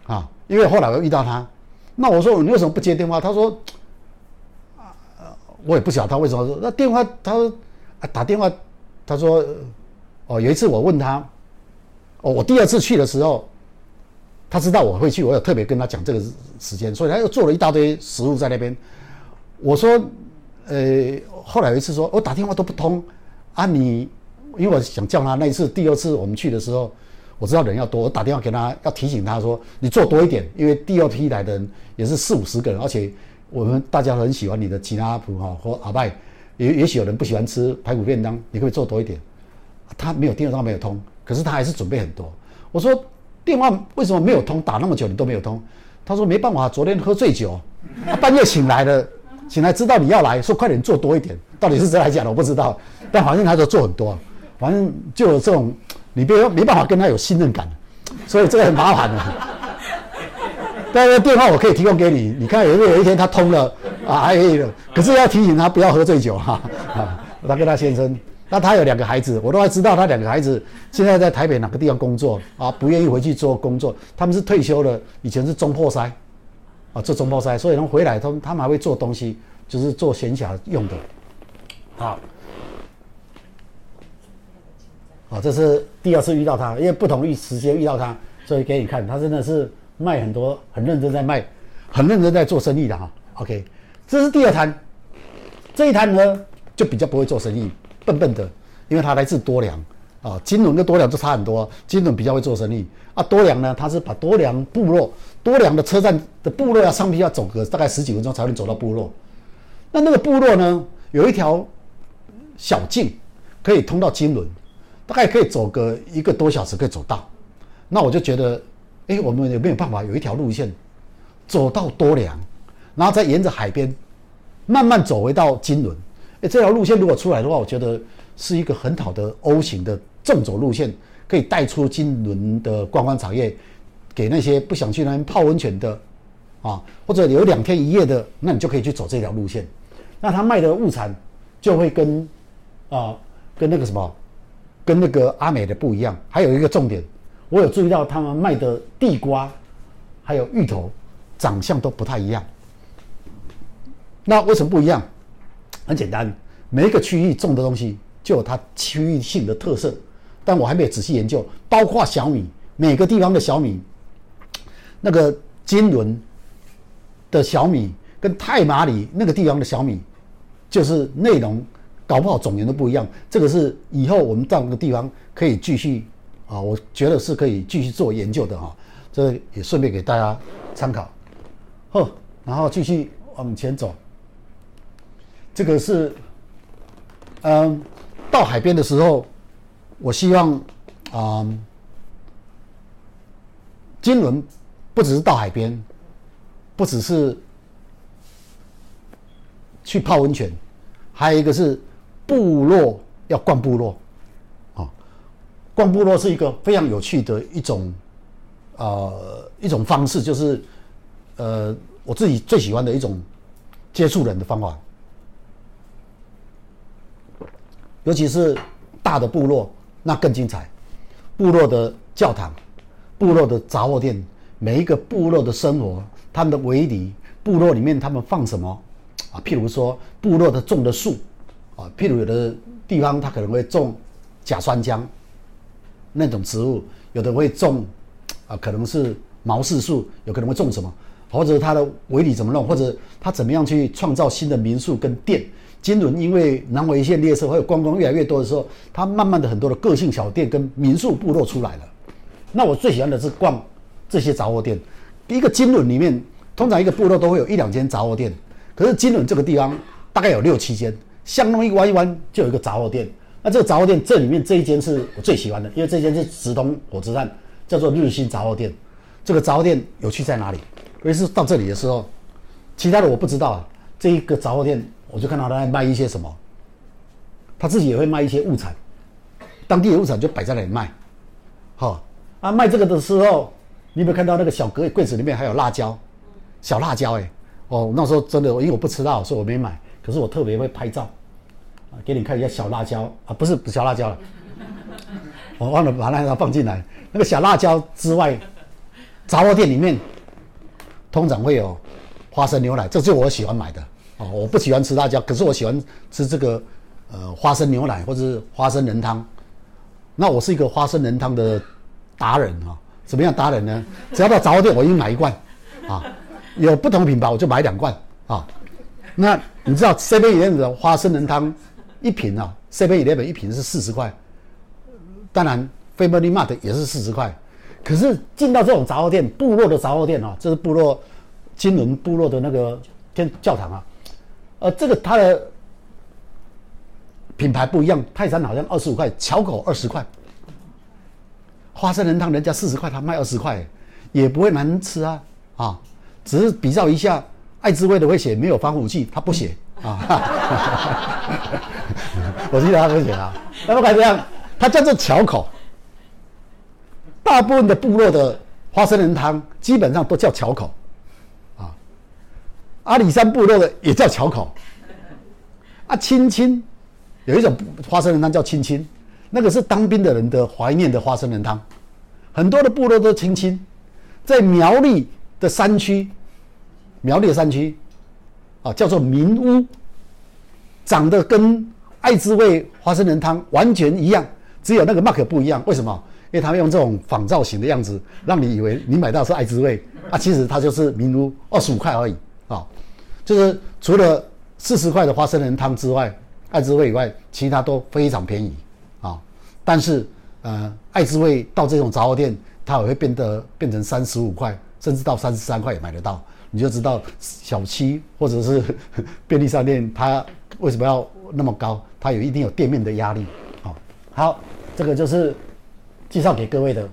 啊，因为后来我遇到他。那我说你为什么不接电话？他说，我也不晓得他为什么说。那电话他说打电话，他说，哦有一次我问他，哦我第二次去的时候，他知道我会去，我有特别跟他讲这个时间，所以他又做了一大堆食物在那边。我说，呃后来有一次说我打电话都不通啊你，因为我想叫他那一次第二次我们去的时候。我知道人要多，我打电话给他，要提醒他说：“你做多一点，因为第二批来的人也是四五十个人，而且我们大家很喜欢你的吉拉普哈或阿拜，也也许有人不喜欢吃排骨便当，你可可以做多一点？”他没有电话没有通，可是他还是准备很多。我说：“电话为什么没有通？打那么久你都没有通？”他说：“没办法，昨天喝醉酒，他半夜醒来了，(laughs) 醒来知道你要来说快点做多一点，到底是真还是假的我不知道，但反正他就做很多，反正就有这种。”你别没办法跟他有信任感，所以这个很麻烦的。(laughs) 但是电话我可以提供给你，你看有没有一天他通了啊？还可以的，可是要提醒他不要喝醉酒哈啊！他跟他先生，那他有两个孩子，我都还知道他两个孩子现在在台北哪个地方工作啊？不愿意回去做工作，他们是退休了，以前是中破塞啊，做中破塞，所以他们回来，他们他们还会做东西，就是做闲暇用的，好，好，这是第二次遇到他，因为不同时间遇到他，所以给你看，他真的是卖很多，很认真在卖，很认真在做生意的哈。OK，这是第二摊，这一摊呢就比较不会做生意，笨笨的，因为他来自多良啊，金仑跟多良就差很多，金仑比较会做生意啊，多良呢，他是把多良部落，多良的车站的部落要上去要走个大概十几分钟才能走到部落，那那个部落呢有一条小径可以通到金仑。大概可以走个一个多小时，可以走到。那我就觉得，哎，我们有没有办法有一条路线，走到多良，然后再沿着海边慢慢走回到金仑？哎，这条路线如果出来的话，我觉得是一个很好的 O 型的纵走路线，可以带出金轮的观光产业，给那些不想去那边泡温泉的啊，或者有两天一夜的，那你就可以去走这条路线。那他卖的物产就会跟啊，跟那个什么。跟那个阿美的不一样，还有一个重点，我有注意到他们卖的地瓜，还有芋头，长相都不太一样。那为什么不一样？很简单，每一个区域种的东西就有它区域性的特色，但我还没有仔细研究。包括小米，每个地方的小米，那个金轮的小米跟太麻里那个地方的小米，就是内容。搞不好种源都不一样，这个是以后我们到那个地方可以继续啊，我觉得是可以继续做研究的哈。这也顺便给大家参考。呵，然后继续往前走。这个是嗯，到海边的时候，我希望啊、嗯，金轮不只是到海边，不只是去泡温泉，还有一个是部落要逛部落，啊，逛部落是一个非常有趣的一种，呃，一种方式，就是呃，我自己最喜欢的一种接触人的方法。尤其是大的部落，那更精彩。部落的教堂、部落的杂货店，每一个部落的生活，他们的围篱，部落里面他们放什么啊？譬如说，部落的种的树啊，譬如有的地方他可能会种假酸浆那种植物，有的会种啊，可能是毛柿树，有可能会种什么，或者他的围篱怎么弄，或者他怎么样去创造新的民宿跟店。金轮因为南回线列车还有观光越来越多的时候，它慢慢的很多的个性小店跟民宿部落出来了。那我最喜欢的是逛这些杂货店。一个金轮里面，通常一个部落都会有一两间杂货店，可是金轮这个地方大概有六七间，巷弄一弯一弯就有一个杂货店。那这个杂货店这里面这一间是我最喜欢的，因为这间是直通火车站，叫做日新杂货店。这个杂货店有趣在哪里？尤其是到这里的时候，其他的我不知道啊。这一个杂货店。我就看到他在卖一些什么，他自己也会卖一些物产，当地的物产就摆在那里卖，好啊，卖这个的时候，你有没有看到那个小格柜子里面还有辣椒，小辣椒哎，哦，那时候真的，因为我不吃辣，所以我没买，可是我特别会拍照，啊，给你看一下小辣椒。啊，不是小辣椒了，我 (laughs) 忘了把那个放进来，那个小辣椒之外，杂货店里面通常会有花生牛奶，这就是我喜欢买的。哦，我不喜欢吃辣椒，可是我喜欢吃这个，呃，花生牛奶或者是花生仁汤。那我是一个花生仁汤的达人啊、哦！怎么样达人呢？只要到杂货店，我一买一罐，啊，有不同品牌我就买两罐啊。那你知道 Seven Eleven 的花生仁汤一瓶啊，Seven Eleven 一瓶是四十块，当然 Family Mart 也是四十块。可是进到这种杂货店，部落的杂货店啊，这是部落金轮部落的那个天教堂啊。呃，这个它的品牌不一样，泰山好像二十五块，巧口二十块，花生仁汤人家四十块，他卖二十块，也不会难吃啊啊，只是比较一下，爱滋味的会写没有防腐剂，他不写啊，(laughs) 我记得他不写啊，那么看这样，它叫做巧口，大部分的部落的花生仁汤基本上都叫巧口。阿里山部落的也叫巧口，啊，青青有一种花生仁汤叫青青，那个是当兵的人的怀念的花生仁汤，很多的部落都青青，在苗栗的山区，苗栗的山区，啊，叫做民屋，长得跟爱滋味花生仁汤完全一样，只有那个 mark 不一样，为什么？因为他们用这种仿造型的样子，让你以为你买到是爱滋味，啊，其实它就是民屋，二十五块而已。就是除了四十块的花生仁汤之外，爱滋味以外，其他都非常便宜啊。但是，呃，爱滋味到这种杂货店，它也会变得变成三十五块，甚至到三十三块也买得到。你就知道小七或者是便利商店，它为什么要那么高？它有一定有店面的压力。好，好，这个就是介绍给各位的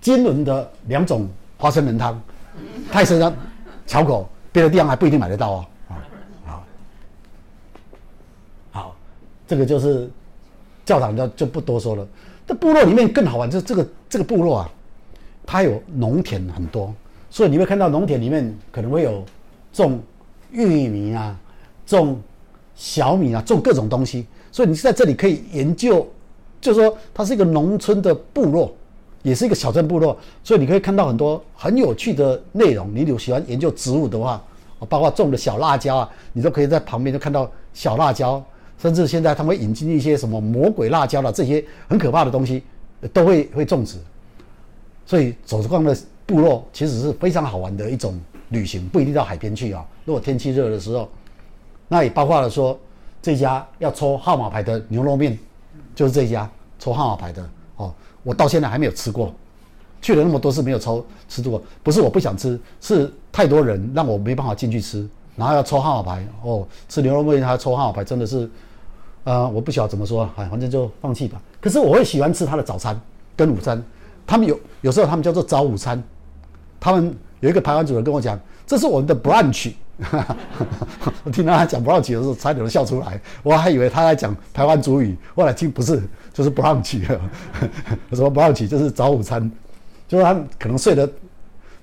金轮的两种花生仁汤，泰山。巧口，别的地方还不一定买得到哦。啊，好，好，这个就是教堂，就就不多说了。这部落里面更好玩，就是这个这个部落啊，它有农田很多，所以你会看到农田里面可能会有种玉米啊，种小米啊，种各种东西。所以你在这里可以研究，就是说它是一个农村的部落。也是一个小镇部落，所以你可以看到很多很有趣的内容。你有喜欢研究植物的话，包括种的小辣椒啊，你都可以在旁边就看到小辣椒。甚至现在他们会引进一些什么魔鬼辣椒了，这些很可怕的东西都会会种植。所以走着逛的部落其实是非常好玩的一种旅行，不一定到海边去啊。如果天气热的时候，那也包括了说这家要抽号码牌的牛肉面，就是这家抽号码牌的。我到现在还没有吃过，去了那么多次没有抽吃过，不是我不想吃，是太多人让我没办法进去吃，然后要抽号码牌哦，吃牛肉面还要抽号码牌，真的是呃，我不晓得怎么说，哎，反正就放弃吧。可是我会喜欢吃他的早餐跟午餐，他们有有时候他们叫做早午餐。他们有一个排湾主人跟我讲，这是我们的 brunch。(laughs) 我听到他讲 brunch 的时候，差点都笑出来。我还以为他在讲台湾族语，后来听不是，就是 brunch。(laughs) 什么 brunch 就是早午餐，就是他可能睡的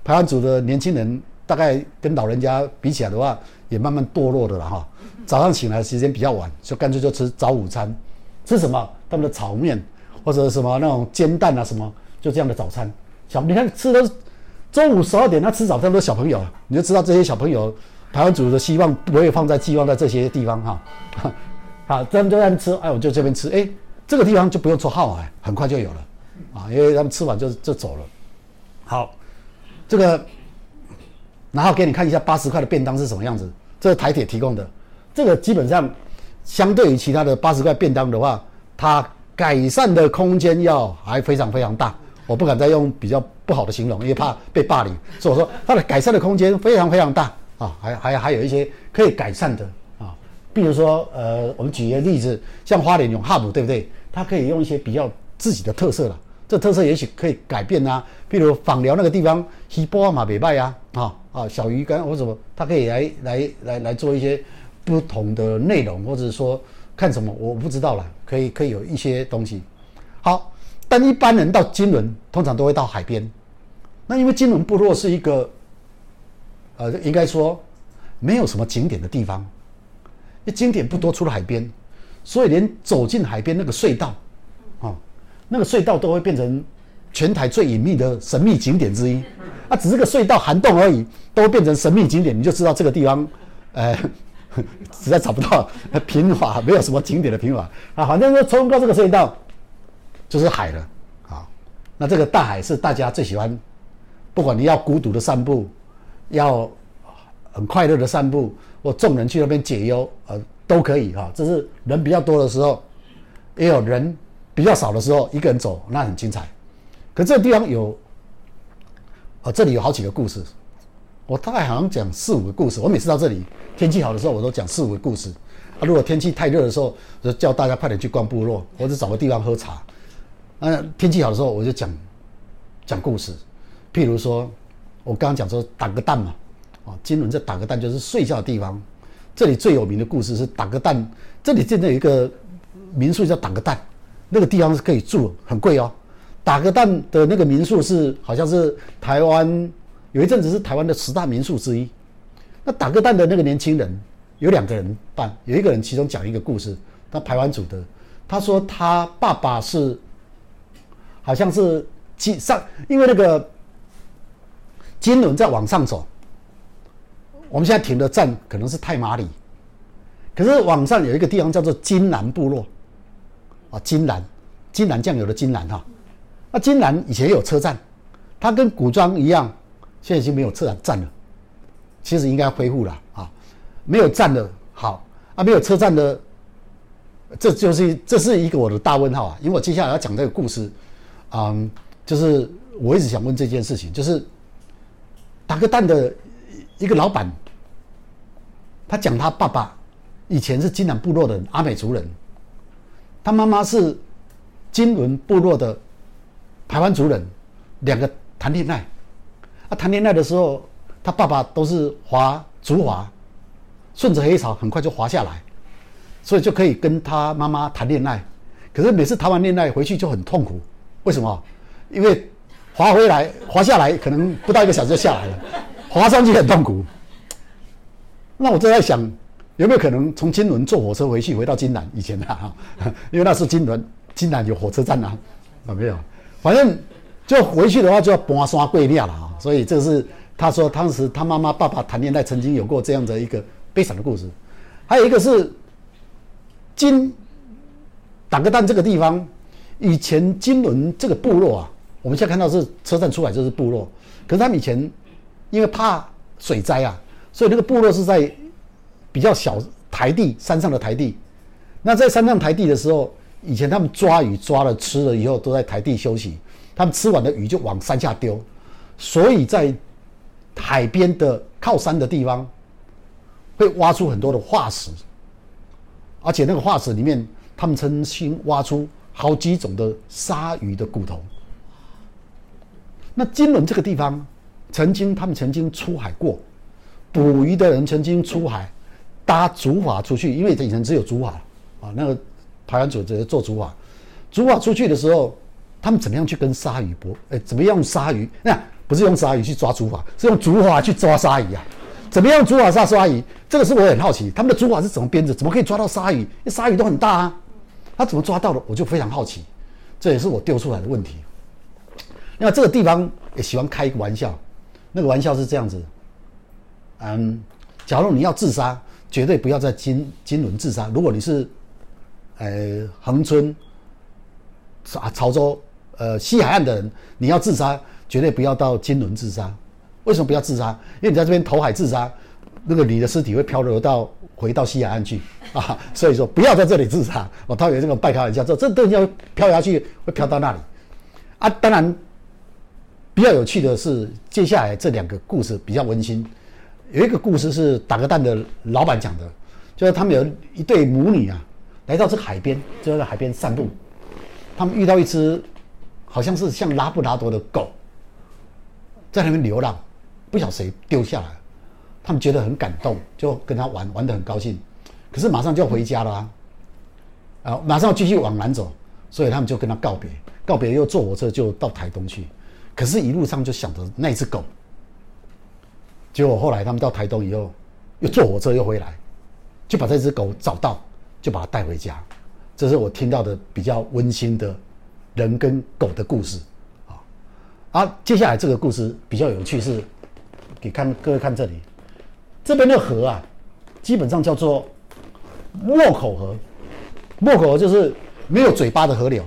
台湾族的年轻人，大概跟老人家比起来的话，也慢慢堕落的了哈。早上醒来的时间比较晚，就干脆就吃早午餐，吃什么？他们的炒面或者什么那种煎蛋啊什么，就这样的早餐。小你看吃的中午十二点，他吃早餐都是小朋友，你就知道这些小朋友台湾族的希望不会放在寄望在这些地方哈。(laughs) 好，他们就在吃，哎，我就这边吃，哎，这个地方就不用抽号哎，很快就有了啊，因为他们吃完就就走了。好，这个然后给你看一下八十块的便当是什么样子，这是台铁提供的。这个基本上，相对于其他的八十块便当的话，它改善的空间要还非常非常大。我不敢再用比较不好的形容，因为怕被霸凌，所以我说它的改善的空间非常非常大啊，还还还有一些可以改善的啊，比如说呃，我们举一个例子，像花莲永哈姆，对不对？它可以用一些比较自己的特色了，这特色也许可以改变啊，比如访寮那个地方，西波马北拜呀，啊啊小鱼干或什么，它可以来来来来做一些。不同的内容，或者说看什么，我不知道了。可以可以有一些东西。好，但一般人到金轮，通常都会到海边。那因为金轮部落是一个，呃，应该说没有什么景点的地方，因为景点不多，除了海边，所以连走进海边那个隧道，啊，那个隧道都会变成全台最隐秘的神秘景点之一。啊，只是个隧道涵洞而已，都变成神秘景点，你就知道这个地方，呃。(laughs) 实在找不到平滑，没有什么景点的平滑啊，反正说冲过这个隧道就是海了啊。那这个大海是大家最喜欢，不管你要孤独的散步，要很快乐的散步，或众人去那边解忧，呃，都可以哈。这是人比较多的时候，也有人比较少的时候，一个人走那很精彩。可这个地方有，呃，这里有好几个故事。我大概好像讲四五个故事。我每次到这里，天气好的时候，我都讲四五个故事。啊，如果天气太热的时候，就叫大家快点去逛部落，或者找个地方喝茶。啊，天气好的时候，我就讲讲故事。譬如说，我刚刚讲说打个蛋嘛，啊，金轮这打个蛋就是睡觉的地方。这里最有名的故事是打个蛋。这里真的有一个民宿叫打个蛋，那个地方是可以住，很贵哦。打个蛋的那个民宿是好像是台湾。有一阵子是台湾的十大民宿之一。那打个蛋的那个年轻人有两个人办，有一个人其中讲一个故事，他排湾组的，他说他爸爸是好像是上，因为那个金轮在往上走，我们现在停的站可能是太麻里，可是往上有一个地方叫做金兰部落，啊，金兰，金兰酱油的金兰哈，那金兰以前有车站，它跟古庄一样。现在已经没有车站了，其实应该恢复了。啊！没有站的好。啊，没有车站的，这就是这是一个我的大问号啊！因为我接下来要讲这个故事，嗯，就是我一直想问这件事情，就是打个蛋的一个老板，他讲他爸爸以前是金兰部落的阿美族人，他妈妈是金仑部落的台湾族人，两个谈恋爱。他谈恋爱的时候，他爸爸都是滑竹滑，顺着黑潮很快就滑下来，所以就可以跟他妈妈谈恋爱。可是每次谈完恋爱回去就很痛苦，为什么？因为划回来、划下来可能不到一个小时就下来了，划上去很痛苦。那我就在想，有没有可能从金轮坐火车回去，回到金兰以前的啊？(laughs) 因为那是金轮，金兰有火车站啊，啊没有，反正。就回去的话，就要搬山过岭了啊！所以这是他说当时他妈妈爸爸谈恋爱曾经有过这样的一个悲惨的故事。还有一个是金打个蛋这个地方，以前金轮这个部落啊，我们现在看到是车站出来就是部落，可是他们以前因为怕水灾啊，所以那个部落是在比较小台地山上的台地。那在山上台地的时候，以前他们抓鱼抓了吃了以后，都在台地休息。他们吃完的鱼就往山下丢，所以在海边的靠山的地方会挖出很多的化石，而且那个化石里面，他们曾经挖出好几种的鲨鱼的骨头。那金仑这个地方，曾经他们曾经出海过，捕鱼的人曾经出海搭竹筏出去，因为以前只有竹筏啊，那个排湾族只做竹筏，竹筏出去的时候，他们怎么样去跟鲨鱼搏？哎，怎么样用鲨鱼？那不是用鲨鱼去抓竹筏，是用竹筏去抓鲨鱼啊。怎么样竹筏杀鲨鱼？这个是我很好奇，他们的竹筏是怎么编的？怎么可以抓到鲨鱼？因为鲨鱼都很大啊，他怎么抓到的？我就非常好奇，这也是我丢出来的问题。那这个地方也喜欢开一个玩笑，那个玩笑是这样子：嗯，假如你要自杀，绝对不要在金金轮自杀。如果你是，呃，恒春啊潮州呃西海岸的人，你要自杀，绝对不要到金轮自杀。为什么不要自杀？因为你在这边投海自杀，那个你的尸体会漂流到回到西海岸去 (laughs) 啊。所以说不要在这里自杀。我他有这个半开玩笑，说这东西要漂下去，会漂到那里啊。当然，比较有趣的是接下来这两个故事比较温馨。有一个故事是打个蛋的老板讲的，就是他们有一对母女啊，来到这个海边，就在海边散步，他们遇到一只好像是像拉布拉多的狗，在那边流浪。不晓谁丢下来，他们觉得很感动，就跟他玩，玩得很高兴。可是马上就要回家了啊，啊，马上要继续往南走，所以他们就跟他告别，告别又坐火车就到台东去。可是，一路上就想着那只狗。结果后来他们到台东以后，又坐火车又回来，就把这只狗找到，就把它带回家。这是我听到的比较温馨的人跟狗的故事啊。啊，接下来这个故事比较有趣是。给看各位看这里，这边的河啊，基本上叫做莫口河。莫口河就是没有嘴巴的河流，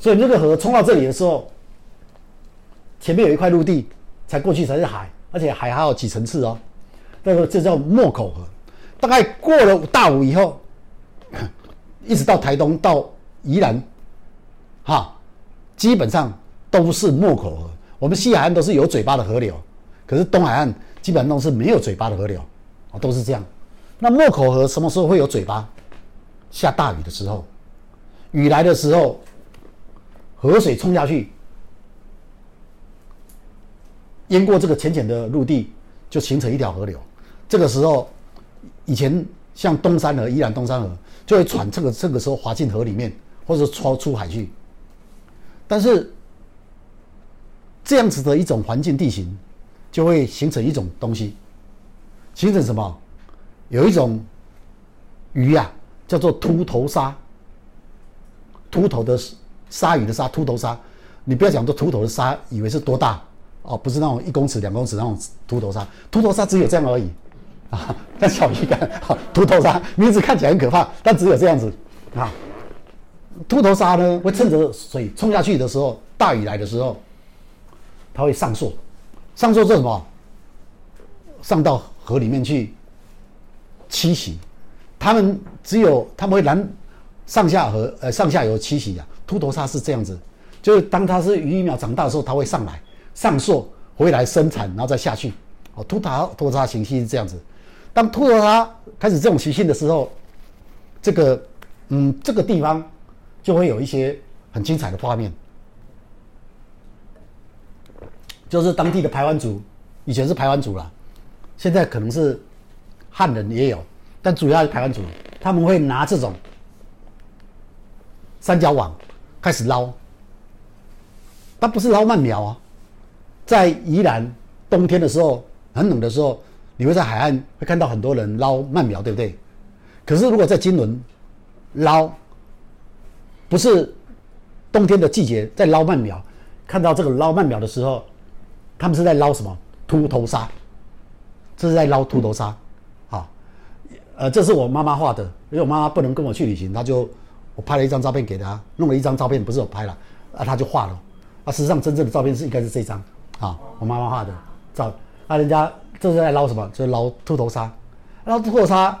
所以那个河冲到这里的时候，前面有一块陆地，才过去才是海，而且海还有几层次哦。那个这叫莫口河。大概过了大武以后，一直到台东到宜兰，哈，基本上都是莫口河。我们西海岸都是有嘴巴的河流。可是东海岸基本上都是没有嘴巴的河流，啊，都是这样。那莫口河什么时候会有嘴巴？下大雨的时候，雨来的时候，河水冲下去，淹过这个浅浅的陆地，就形成一条河流。这个时候，以前像东山河、宜兰东山河，就会喘这个这个时候滑进河里面，或者超出海去。但是这样子的一种环境地形。就会形成一种东西，形成什么？有一种鱼呀、啊，叫做秃头鲨。秃头的鲨鱼的鲨，秃头鲨。你不要讲做秃头的鲨，以为是多大哦？不是那种一公尺、两公尺那种秃头鲨。秃头鲨只有这样而已啊！但小鱼干，秃头鲨名字看起来很可怕，但只有这样子啊。秃头鲨呢，会趁着水冲下去的时候，大雨来的时候，它会上溯。上溯做什么？上到河里面去栖息。他们只有他们会南上下河，呃，上下游栖息啊。秃头鲨是这样子，就是当它是鱼苗长大的时候，它会上来上溯回来生产，然后再下去。哦，秃头秃头鲨习性是这样子。当秃头鲨开始这种习性的时候，这个嗯，这个地方就会有一些很精彩的画面。就是当地的排湾族，以前是排湾族啦，现在可能是汉人也有，但主要是排湾族。他们会拿这种三角网开始捞，但不是捞鳗苗啊。在宜兰冬天的时候，很冷的时候，你会在海岸会看到很多人捞鳗苗，对不对？可是如果在金轮捞，不是冬天的季节在捞鳗苗，看到这个捞鳗苗的时候。他们是在捞什么？秃头鲨，这是在捞秃头鲨，啊，呃，这是我妈妈画的，因为我妈妈不能跟我去旅行，她就我拍了一张照片给她，弄了一张照片，不是我拍了，啊，她就画了，啊，实际上真正的照片是应该是这张，啊，我妈妈画的照，啊，人家这是在捞什么？就是捞秃头鲨，捞秃头鲨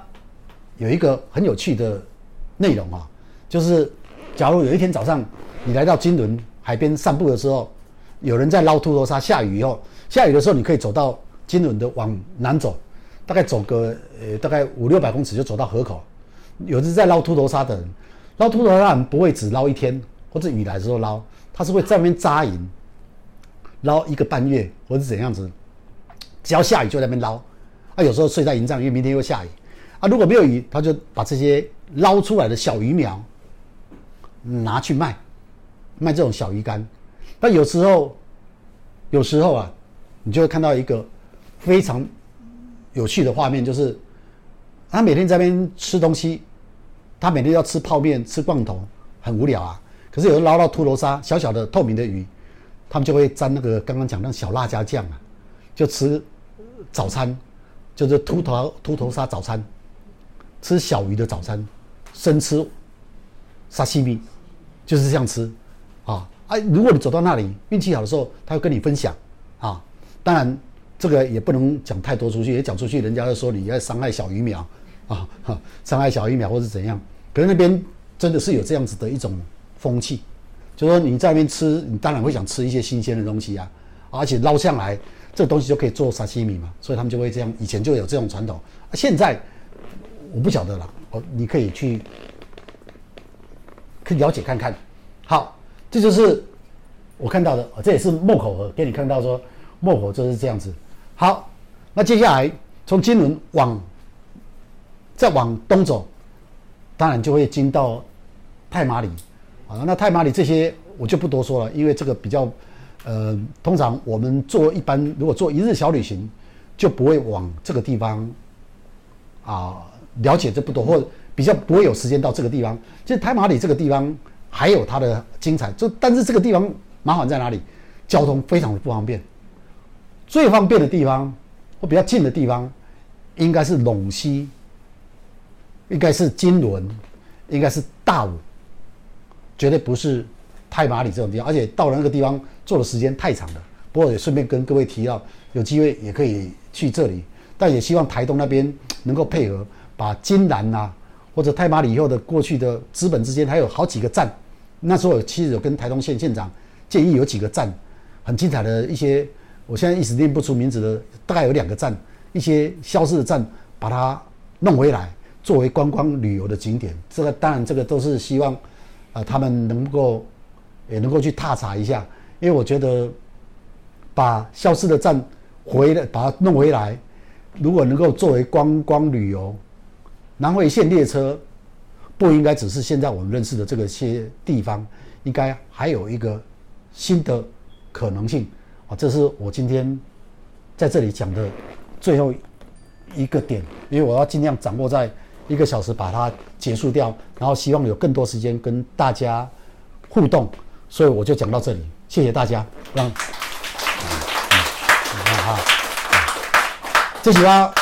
有一个很有趣的内容啊，就是假如有一天早上你来到金轮海边散步的时候。有人在捞秃头鲨，下雨以后，下雨的时候，你可以走到金轮的往南走，大概走个呃大概五六百公尺就走到河口，有的在捞秃头鲨的人，捞秃头鲨不会只捞一天，或者雨来的时候捞，他是会在那边扎营，捞一个半月或者怎样子，只要下雨就在那边捞，啊，有时候睡在营帐，因为明天又下雨，啊，如果没有雨，他就把这些捞出来的小鱼苗拿去卖，卖这种小鱼干。但有时候，有时候啊，你就会看到一个非常有趣的画面，就是他每天在那边吃东西，他每天要吃泡面、吃罐头，很无聊啊。可是有时捞到秃头沙，小小的透明的鱼，他们就会沾那个刚刚讲那小辣椒酱啊，就吃早餐，就是秃头秃头沙早餐，吃小鱼的早餐，生吃沙西米，就是这样吃，啊啊！如果你走到那里运气好的时候，他会跟你分享，啊，当然这个也不能讲太多出去，也讲出去，人家就说你要伤害小鱼苗，啊，(laughs) 伤害小鱼苗或是怎样。可是那边真的是有这样子的一种。风气，就说你在那边吃，你当然会想吃一些新鲜的东西啊，而且捞上来这东西就可以做沙西米嘛，所以他们就会这样。以前就有这种传统，现在我不晓得了。哦，你可以去，可以了解看看。好，这就是我看到的，这也是木口河给你看到说木口就是这样子。好，那接下来从金仑往再往东走，当然就会经到太麻里。啊，那太麻里这些我就不多说了，因为这个比较，呃，通常我们做一般如果做一日小旅行，就不会往这个地方，啊，了解这不多，或比较不会有时间到这个地方。其实太麻里这个地方还有它的精彩，就但是这个地方麻烦在哪里？交通非常的不方便。最方便的地方或比较近的地方，应该是陇西，应该是金轮，应该是大武。绝对不是太麻里这种地方，而且到了那个地方坐的时间太长了。不过也顺便跟各位提到，有机会也可以去这里，但也希望台东那边能够配合，把金兰呐或者太麻里以后的过去的资本之间还有好几个站。那时候其实有跟台东县县长建议有几个站，很精彩的一些，我现在一时念不出名字的，大概有两个站，一些消失的站，把它弄回来作为观光旅游的景点。这个当然这个都是希望。啊，他们能够也能够去踏查一下，因为我觉得把消失的站回来，把它弄回来，如果能够作为观光旅游，南回线列车不应该只是现在我们认识的这个些地方，应该还有一个新的可能性啊！这是我今天在这里讲的最后一个点，因为我要尽量掌握在。一个小时把它结束掉，然后希望有更多时间跟大家互动，所以我就讲到这里，谢谢大家。让，嗯嗯嗯、好，这几啊，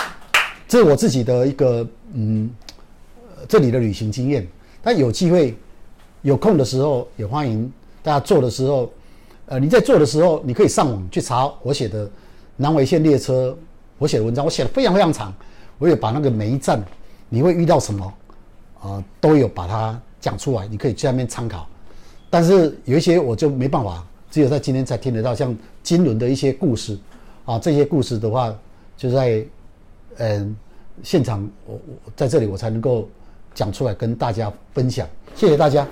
这是我自己的一个嗯，这里的旅行经验。但有机会、有空的时候，也欢迎大家做的时候，呃，你在做的时候，你可以上网去查我写的南回线列车，我写的文章，我写的非常非常长，我也把那个每一站。你会遇到什么？啊、都有把它讲出来，你可以去那边参考。但是有一些我就没办法，只有在今天才听得到，像金轮的一些故事，啊，这些故事的话，就在嗯、现场，我我在这里我才能够讲出来跟大家分享。谢谢大家。